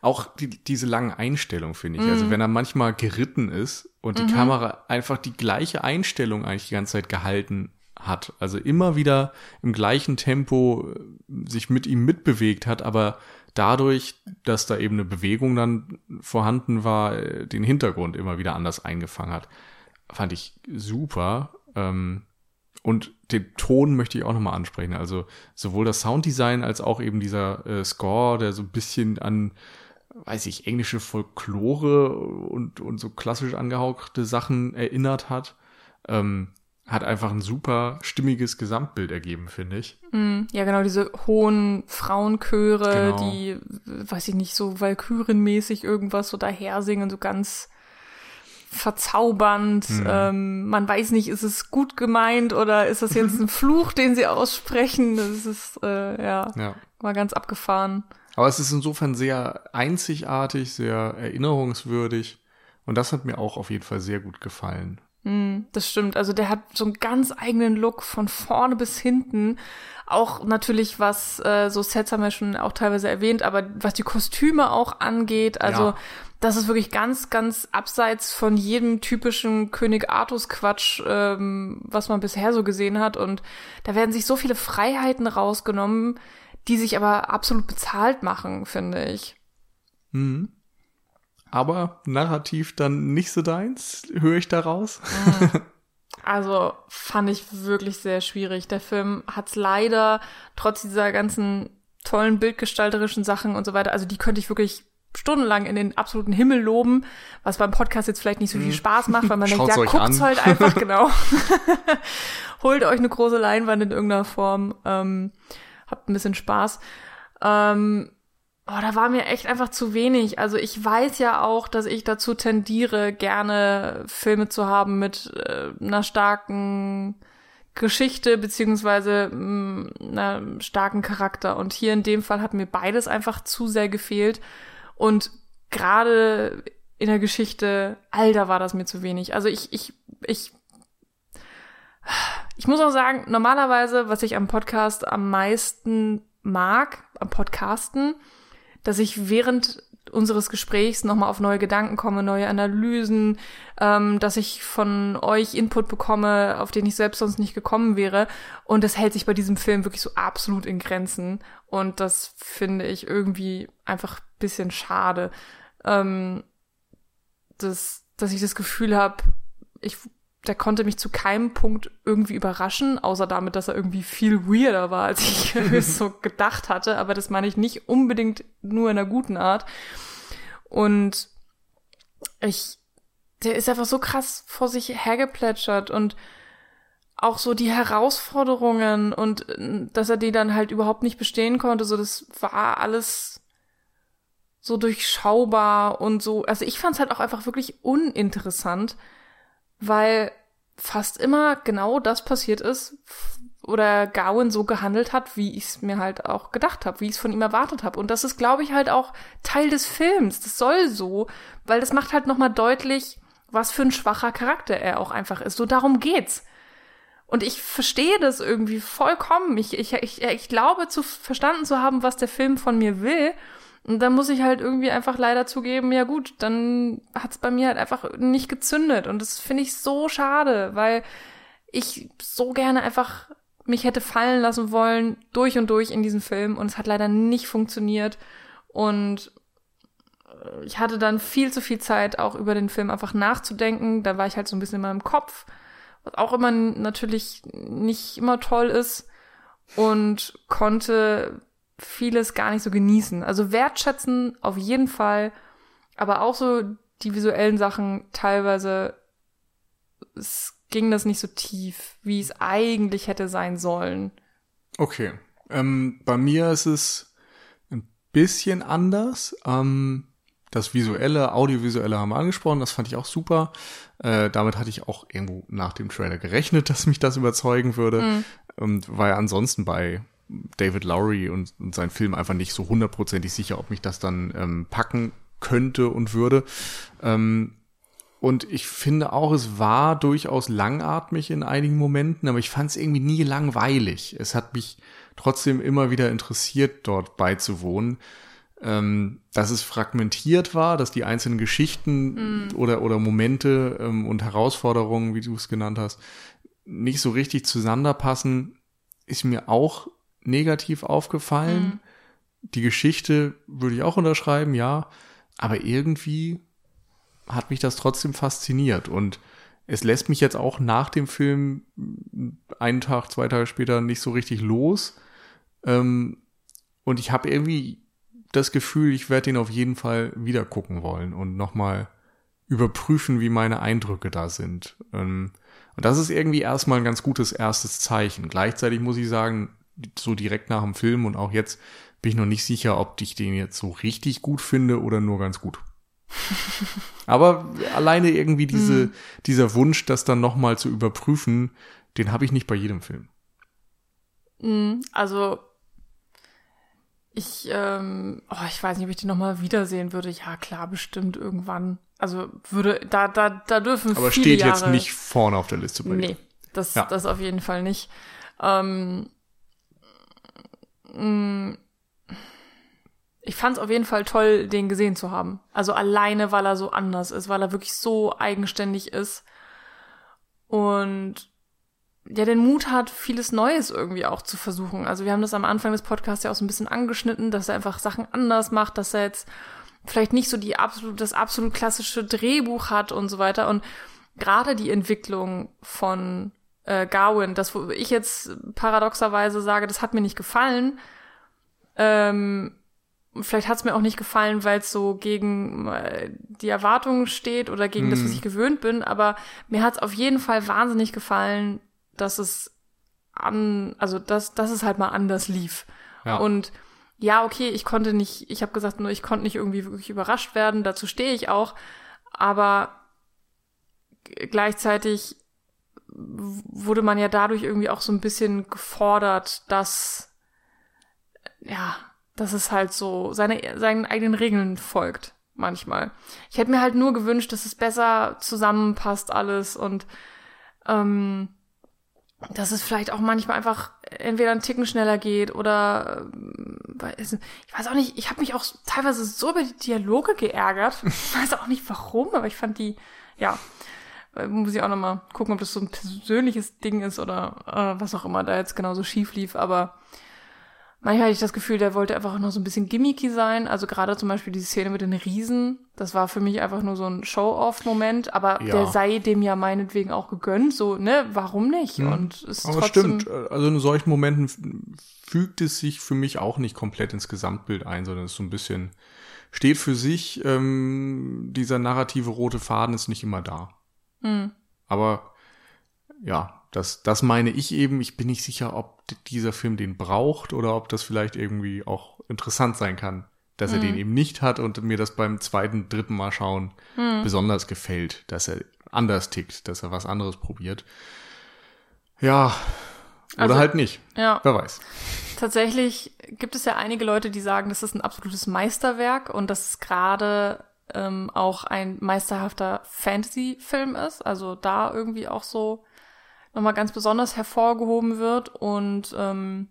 Speaker 1: Auch die, diese langen Einstellungen, finde ich. Also mhm. Also wenn er manchmal geritten ist und die mhm. Kamera einfach die gleiche Einstellung eigentlich die ganze Zeit gehalten hat. Also immer wieder im gleichen Tempo äh, sich mit ihm mitbewegt hat, aber dadurch, dass da eben eine Bewegung dann vorhanden war, äh, den Hintergrund immer wieder anders eingefangen hat. Fand ich super. Ähm, und den Ton möchte ich auch nochmal ansprechen. Also sowohl das Sounddesign als auch eben dieser äh, Score, der so ein bisschen an, weiß ich, englische Folklore und, und so klassisch angehauchte Sachen erinnert hat. Ähm, hat einfach ein super stimmiges Gesamtbild ergeben, finde ich.
Speaker 2: Mm, ja, genau, diese hohen Frauenchöre, genau. die, weiß ich nicht, so Valkyrenmäßig irgendwas so daher singen, so ganz verzaubernd. Mhm. Ähm, man weiß nicht, ist es gut gemeint oder ist das jetzt (laughs) ein Fluch, den sie aussprechen? Das ist, äh, ja, ja, war ganz abgefahren.
Speaker 1: Aber es ist insofern sehr einzigartig, sehr erinnerungswürdig. Und das hat mir auch auf jeden Fall sehr gut gefallen.
Speaker 2: Mm, das stimmt. Also der hat so einen ganz eigenen Look von vorne bis hinten. Auch natürlich, was äh, so Sets haben wir schon auch teilweise erwähnt, aber was die Kostüme auch angeht, also ja. das ist wirklich ganz, ganz abseits von jedem typischen König Artus Quatsch, ähm, was man bisher so gesehen hat. Und da werden sich so viele Freiheiten rausgenommen, die sich aber absolut bezahlt machen, finde ich.
Speaker 1: Mhm aber narrativ dann nicht so deins, höre ich daraus.
Speaker 2: Mhm. Also fand ich wirklich sehr schwierig. Der Film hat's leider trotz dieser ganzen tollen bildgestalterischen Sachen und so weiter, also die könnte ich wirklich stundenlang in den absoluten Himmel loben, was beim Podcast jetzt vielleicht nicht so viel mhm. Spaß macht, weil man (laughs) denkt, ja, guckt's halt einfach, (laughs) genau. (laughs) Holt euch eine große Leinwand in irgendeiner Form, ähm, habt ein bisschen Spaß. Ähm, Oh, da war mir echt einfach zu wenig. Also ich weiß ja auch, dass ich dazu tendiere, gerne Filme zu haben mit äh, einer starken Geschichte beziehungsweise mh, mm, einer starken Charakter. Und hier in dem Fall hat mir beides einfach zu sehr gefehlt. Und gerade in der Geschichte, Alter, war das mir zu wenig. Also ich, ich, ich, ich muss auch sagen, normalerweise, was ich am Podcast am meisten mag, am Podcasten, dass ich während unseres Gesprächs nochmal auf neue Gedanken komme, neue Analysen, ähm, dass ich von euch Input bekomme, auf den ich selbst sonst nicht gekommen wäre. Und das hält sich bei diesem Film wirklich so absolut in Grenzen. Und das finde ich irgendwie einfach bisschen schade. Ähm, dass, dass ich das Gefühl habe, ich der konnte mich zu keinem Punkt irgendwie überraschen, außer damit, dass er irgendwie viel weirder war, als ich (laughs) so gedacht hatte. Aber das meine ich nicht unbedingt nur in einer guten Art. Und ich, der ist einfach so krass vor sich hergeplätschert und auch so die Herausforderungen und dass er die dann halt überhaupt nicht bestehen konnte, so das war alles so durchschaubar und so. Also ich fand es halt auch einfach wirklich uninteressant weil fast immer genau das passiert ist oder Gawain so gehandelt hat, wie ich es mir halt auch gedacht habe, wie ich es von ihm erwartet habe. Und das ist, glaube ich, halt auch Teil des Films. Das soll so, weil das macht halt nochmal deutlich, was für ein schwacher Charakter er auch einfach ist. So darum geht's. Und ich verstehe das irgendwie vollkommen. Ich, ich, ich, ich glaube, zu verstanden zu haben, was der Film von mir will. Und dann muss ich halt irgendwie einfach leider zugeben, ja gut, dann hat's bei mir halt einfach nicht gezündet. Und das finde ich so schade, weil ich so gerne einfach mich hätte fallen lassen wollen, durch und durch in diesem Film. Und es hat leider nicht funktioniert. Und äh, ich hatte dann viel zu viel Zeit, auch über den Film einfach nachzudenken. Da war ich halt so ein bisschen in meinem Kopf was auch immer natürlich nicht immer toll ist und konnte vieles gar nicht so genießen. Also wertschätzen auf jeden Fall, aber auch so die visuellen Sachen teilweise es ging das nicht so tief, wie es eigentlich hätte sein sollen.
Speaker 1: Okay. Ähm, bei mir ist es ein bisschen anders. Ähm, das visuelle, audiovisuelle haben wir angesprochen, das fand ich auch super. Äh, damit hatte ich auch irgendwo nach dem Trailer gerechnet, (laughs) dass mich das überzeugen würde. Mhm. Und war ja ansonsten bei David Lowry und, und sein Film einfach nicht so hundertprozentig sicher, ob mich das dann ähm, packen könnte und würde. Ähm, und ich finde auch, es war durchaus langatmig in einigen Momenten, aber ich fand es irgendwie nie langweilig. Es hat mich trotzdem immer wieder interessiert, dort beizuwohnen ähm, dass es fragmentiert war, dass die einzelnen Geschichten mm. oder, oder Momente ähm, und Herausforderungen, wie du es genannt hast, nicht so richtig zueinander passen, ist mir auch negativ aufgefallen. Mm. Die Geschichte würde ich auch unterschreiben, ja, aber irgendwie hat mich das trotzdem fasziniert und es lässt mich jetzt auch nach dem Film einen Tag, zwei Tage später nicht so richtig los. Ähm, und ich habe irgendwie das Gefühl, ich werde ihn auf jeden Fall wieder gucken wollen und nochmal überprüfen, wie meine Eindrücke da sind. Ähm, und das ist irgendwie erstmal ein ganz gutes erstes Zeichen. Gleichzeitig muss ich sagen, so direkt nach dem Film und auch jetzt bin ich noch nicht sicher, ob ich den jetzt so richtig gut finde oder nur ganz gut. (laughs) Aber alleine irgendwie diese, hm. dieser Wunsch, das dann nochmal zu überprüfen, den habe ich nicht bei jedem Film.
Speaker 2: Hm, also ich, ähm, oh, ich weiß nicht, ob ich die nochmal wiedersehen würde. Ja, klar, bestimmt irgendwann. Also würde, da, da, da dürfen
Speaker 1: Aber viele steht Jahre, jetzt nicht vorne auf der Liste bei
Speaker 2: dir. Nee, das, ja. das auf jeden Fall nicht. Ähm, mm, ich fand es auf jeden Fall toll, den gesehen zu haben. Also alleine, weil er so anders ist, weil er wirklich so eigenständig ist. Und ja den Mut hat, vieles Neues irgendwie auch zu versuchen. Also wir haben das am Anfang des Podcasts ja auch so ein bisschen angeschnitten, dass er einfach Sachen anders macht, dass er jetzt vielleicht nicht so die absolut, das absolut klassische Drehbuch hat und so weiter. Und gerade die Entwicklung von äh, Garwin, das, wo ich jetzt paradoxerweise sage, das hat mir nicht gefallen, ähm, vielleicht hat es mir auch nicht gefallen, weil es so gegen äh, die Erwartungen steht oder gegen mm. das, was mhm. ich gewöhnt bin, aber mir hat es auf jeden Fall wahnsinnig gefallen, dass es an, also dass, dass es halt mal anders lief. Ja. Und ja, okay, ich konnte nicht, ich habe gesagt, nur ich konnte nicht irgendwie wirklich überrascht werden, dazu stehe ich auch, aber gleichzeitig wurde man ja dadurch irgendwie auch so ein bisschen gefordert, dass ja, dass es halt so seine seinen eigenen Regeln folgt manchmal. Ich hätte mir halt nur gewünscht, dass es besser zusammenpasst alles und ähm, dass es vielleicht auch manchmal einfach entweder einen Ticken schneller geht oder äh, ich weiß auch nicht, ich habe mich auch teilweise so über die Dialoge geärgert. (laughs) Ich weiß auch nicht warum, aber ich fand die, ja, muss ich auch nochmal gucken, ob das so ein persönliches Ding ist oder äh, was auch immer da jetzt genauso schief lief, aber Manchmal hatte ich das Gefühl, der wollte einfach noch so ein bisschen gimmicky sein. Also gerade zum Beispiel die Szene mit den Riesen, das war für mich einfach nur so ein Show-off-Moment, aber ja. der sei dem ja meinetwegen auch gegönnt, so, ne, warum nicht?
Speaker 1: Mhm.
Speaker 2: Und
Speaker 1: es aber stimmt, also in solchen Momenten fügt es sich für mich auch nicht komplett ins Gesamtbild ein, sondern es ist so ein bisschen, steht für sich, ähm, dieser narrative rote Faden ist nicht immer da. Mhm. Aber ja, das, das meine ich eben. Ich bin nicht sicher, ob dieser Film den braucht oder ob das vielleicht irgendwie auch interessant sein kann, dass er den mhm. eben nicht hat und mir das beim zweiten, dritten Mal schauen mhm. besonders gefällt, dass er anders tickt, dass er was anderes probiert. Ja, oder also, halt nicht. Ja. Wer weiß.
Speaker 2: Tatsächlich gibt es ja einige Leute, die sagen, das ist ein absolutes Meisterwerk und dass es gerade ähm, auch ein meisterhafter Fantasy-Film ist. Also da irgendwie auch so nochmal ganz besonders hervorgehoben wird. Und ähm,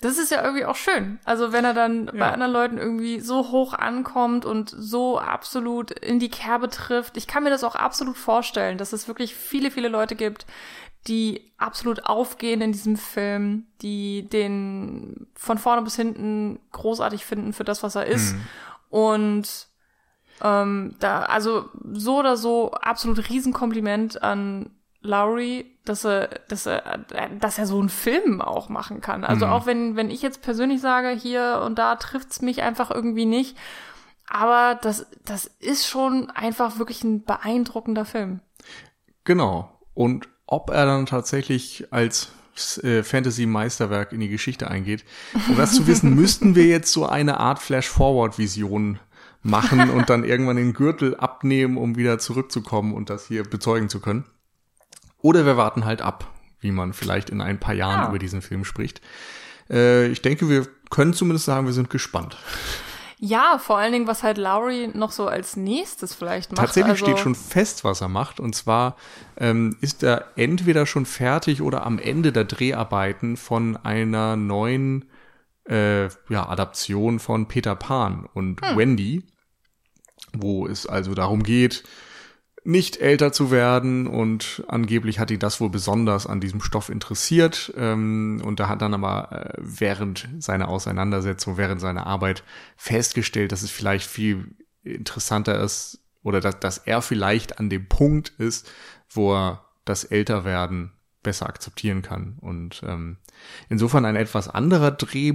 Speaker 2: das ist ja irgendwie auch schön. Also wenn er dann ja. bei anderen Leuten irgendwie so hoch ankommt und so absolut in die Kerbe trifft. Ich kann mir das auch absolut vorstellen, dass es wirklich viele, viele Leute gibt, die absolut aufgehen in diesem Film, die den von vorne bis hinten großartig finden für das, was er ist. Mhm. Und ähm, da, also so oder so, absolut Riesenkompliment an Lowry, dass er, dass er, dass er so einen Film auch machen kann. Also mhm. auch wenn, wenn ich jetzt persönlich sage, hier und da trifft's mich einfach irgendwie nicht. Aber das, das ist schon einfach wirklich ein beeindruckender Film.
Speaker 1: Genau. Und ob er dann tatsächlich als äh, Fantasy-Meisterwerk in die Geschichte eingeht. Um das zu wissen, (laughs) müssten wir jetzt so eine Art Flash-Forward-Vision machen und dann irgendwann den Gürtel abnehmen, um wieder zurückzukommen und das hier bezeugen zu können. Oder wir warten halt ab, wie man vielleicht in ein paar Jahren ja. über diesen Film spricht. Äh, ich denke, wir können zumindest sagen, wir sind gespannt.
Speaker 2: Ja, vor allen Dingen, was halt Lowry noch so als nächstes vielleicht macht.
Speaker 1: Tatsächlich also steht schon fest, was er macht. Und zwar ähm, ist er entweder schon fertig oder am Ende der Dreharbeiten von einer neuen äh, ja, Adaption von Peter Pan und hm. Wendy wo es also darum geht, nicht älter zu werden und angeblich hat ihn das wohl besonders an diesem Stoff interessiert ähm, und da hat dann aber äh, während seiner Auseinandersetzung, während seiner Arbeit festgestellt, dass es vielleicht viel interessanter ist oder dass, dass er vielleicht an dem Punkt ist, wo er das Älterwerden besser akzeptieren kann. Und ähm, insofern ein etwas anderer Dreh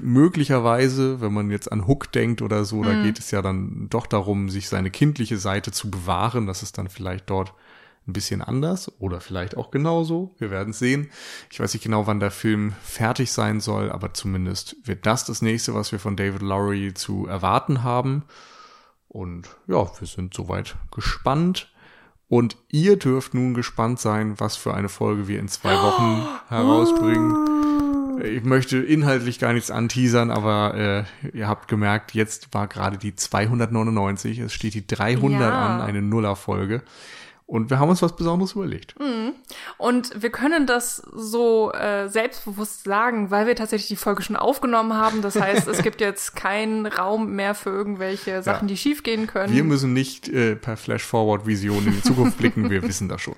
Speaker 1: möglicherweise, wenn man jetzt an Hook denkt oder so, mhm. da geht es ja dann doch darum, sich seine kindliche Seite zu bewahren. Das ist dann vielleicht dort ein bisschen anders oder vielleicht auch genauso. Wir werden sehen. Ich weiß nicht genau, wann der Film fertig sein soll, aber zumindest wird das das nächste, was wir von David Lowry zu erwarten haben. Und ja, wir sind soweit gespannt. Und ihr dürft nun gespannt sein, was für eine Folge wir in zwei Wochen oh. (gasps) herausbringen. Ich möchte inhaltlich gar nichts anteasern, aber äh, ihr habt gemerkt, jetzt war gerade die 299, es steht die 300 ja. an, eine Nuller-Folge. Und wir haben uns was Besonderes überlegt.
Speaker 2: Mhm. Und wir können das so äh, selbstbewusst sagen, weil wir tatsächlich die Folge schon aufgenommen haben. Das heißt, es gibt jetzt (laughs) keinen Raum mehr für irgendwelche Sachen, ja. die schiefgehen können.
Speaker 1: Wir müssen nicht äh, per Flash-Forward-Vision in die Zukunft blicken. Wir (laughs) wissen das schon.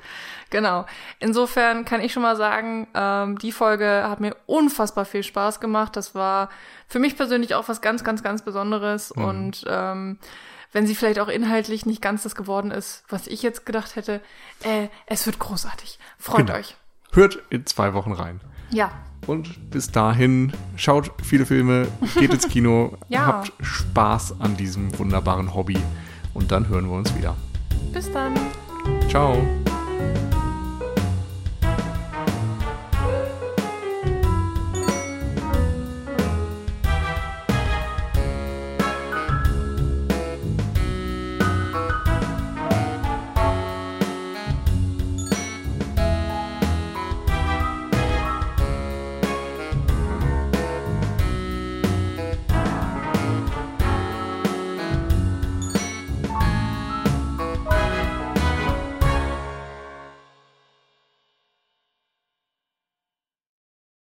Speaker 2: Genau. Insofern kann ich schon mal sagen, ähm, die Folge hat mir unfassbar viel Spaß gemacht. Das war für mich persönlich auch was ganz, ganz, ganz Besonderes. Mhm. Und ähm, wenn sie vielleicht auch inhaltlich nicht ganz das geworden ist, was ich jetzt gedacht hätte. Äh, es wird großartig. Freut genau. euch.
Speaker 1: Hört in zwei Wochen rein.
Speaker 2: Ja.
Speaker 1: Und bis dahin, schaut viele Filme, geht ins Kino, (laughs) ja. habt Spaß an diesem wunderbaren Hobby und dann hören wir uns wieder.
Speaker 2: Bis dann.
Speaker 1: Ciao.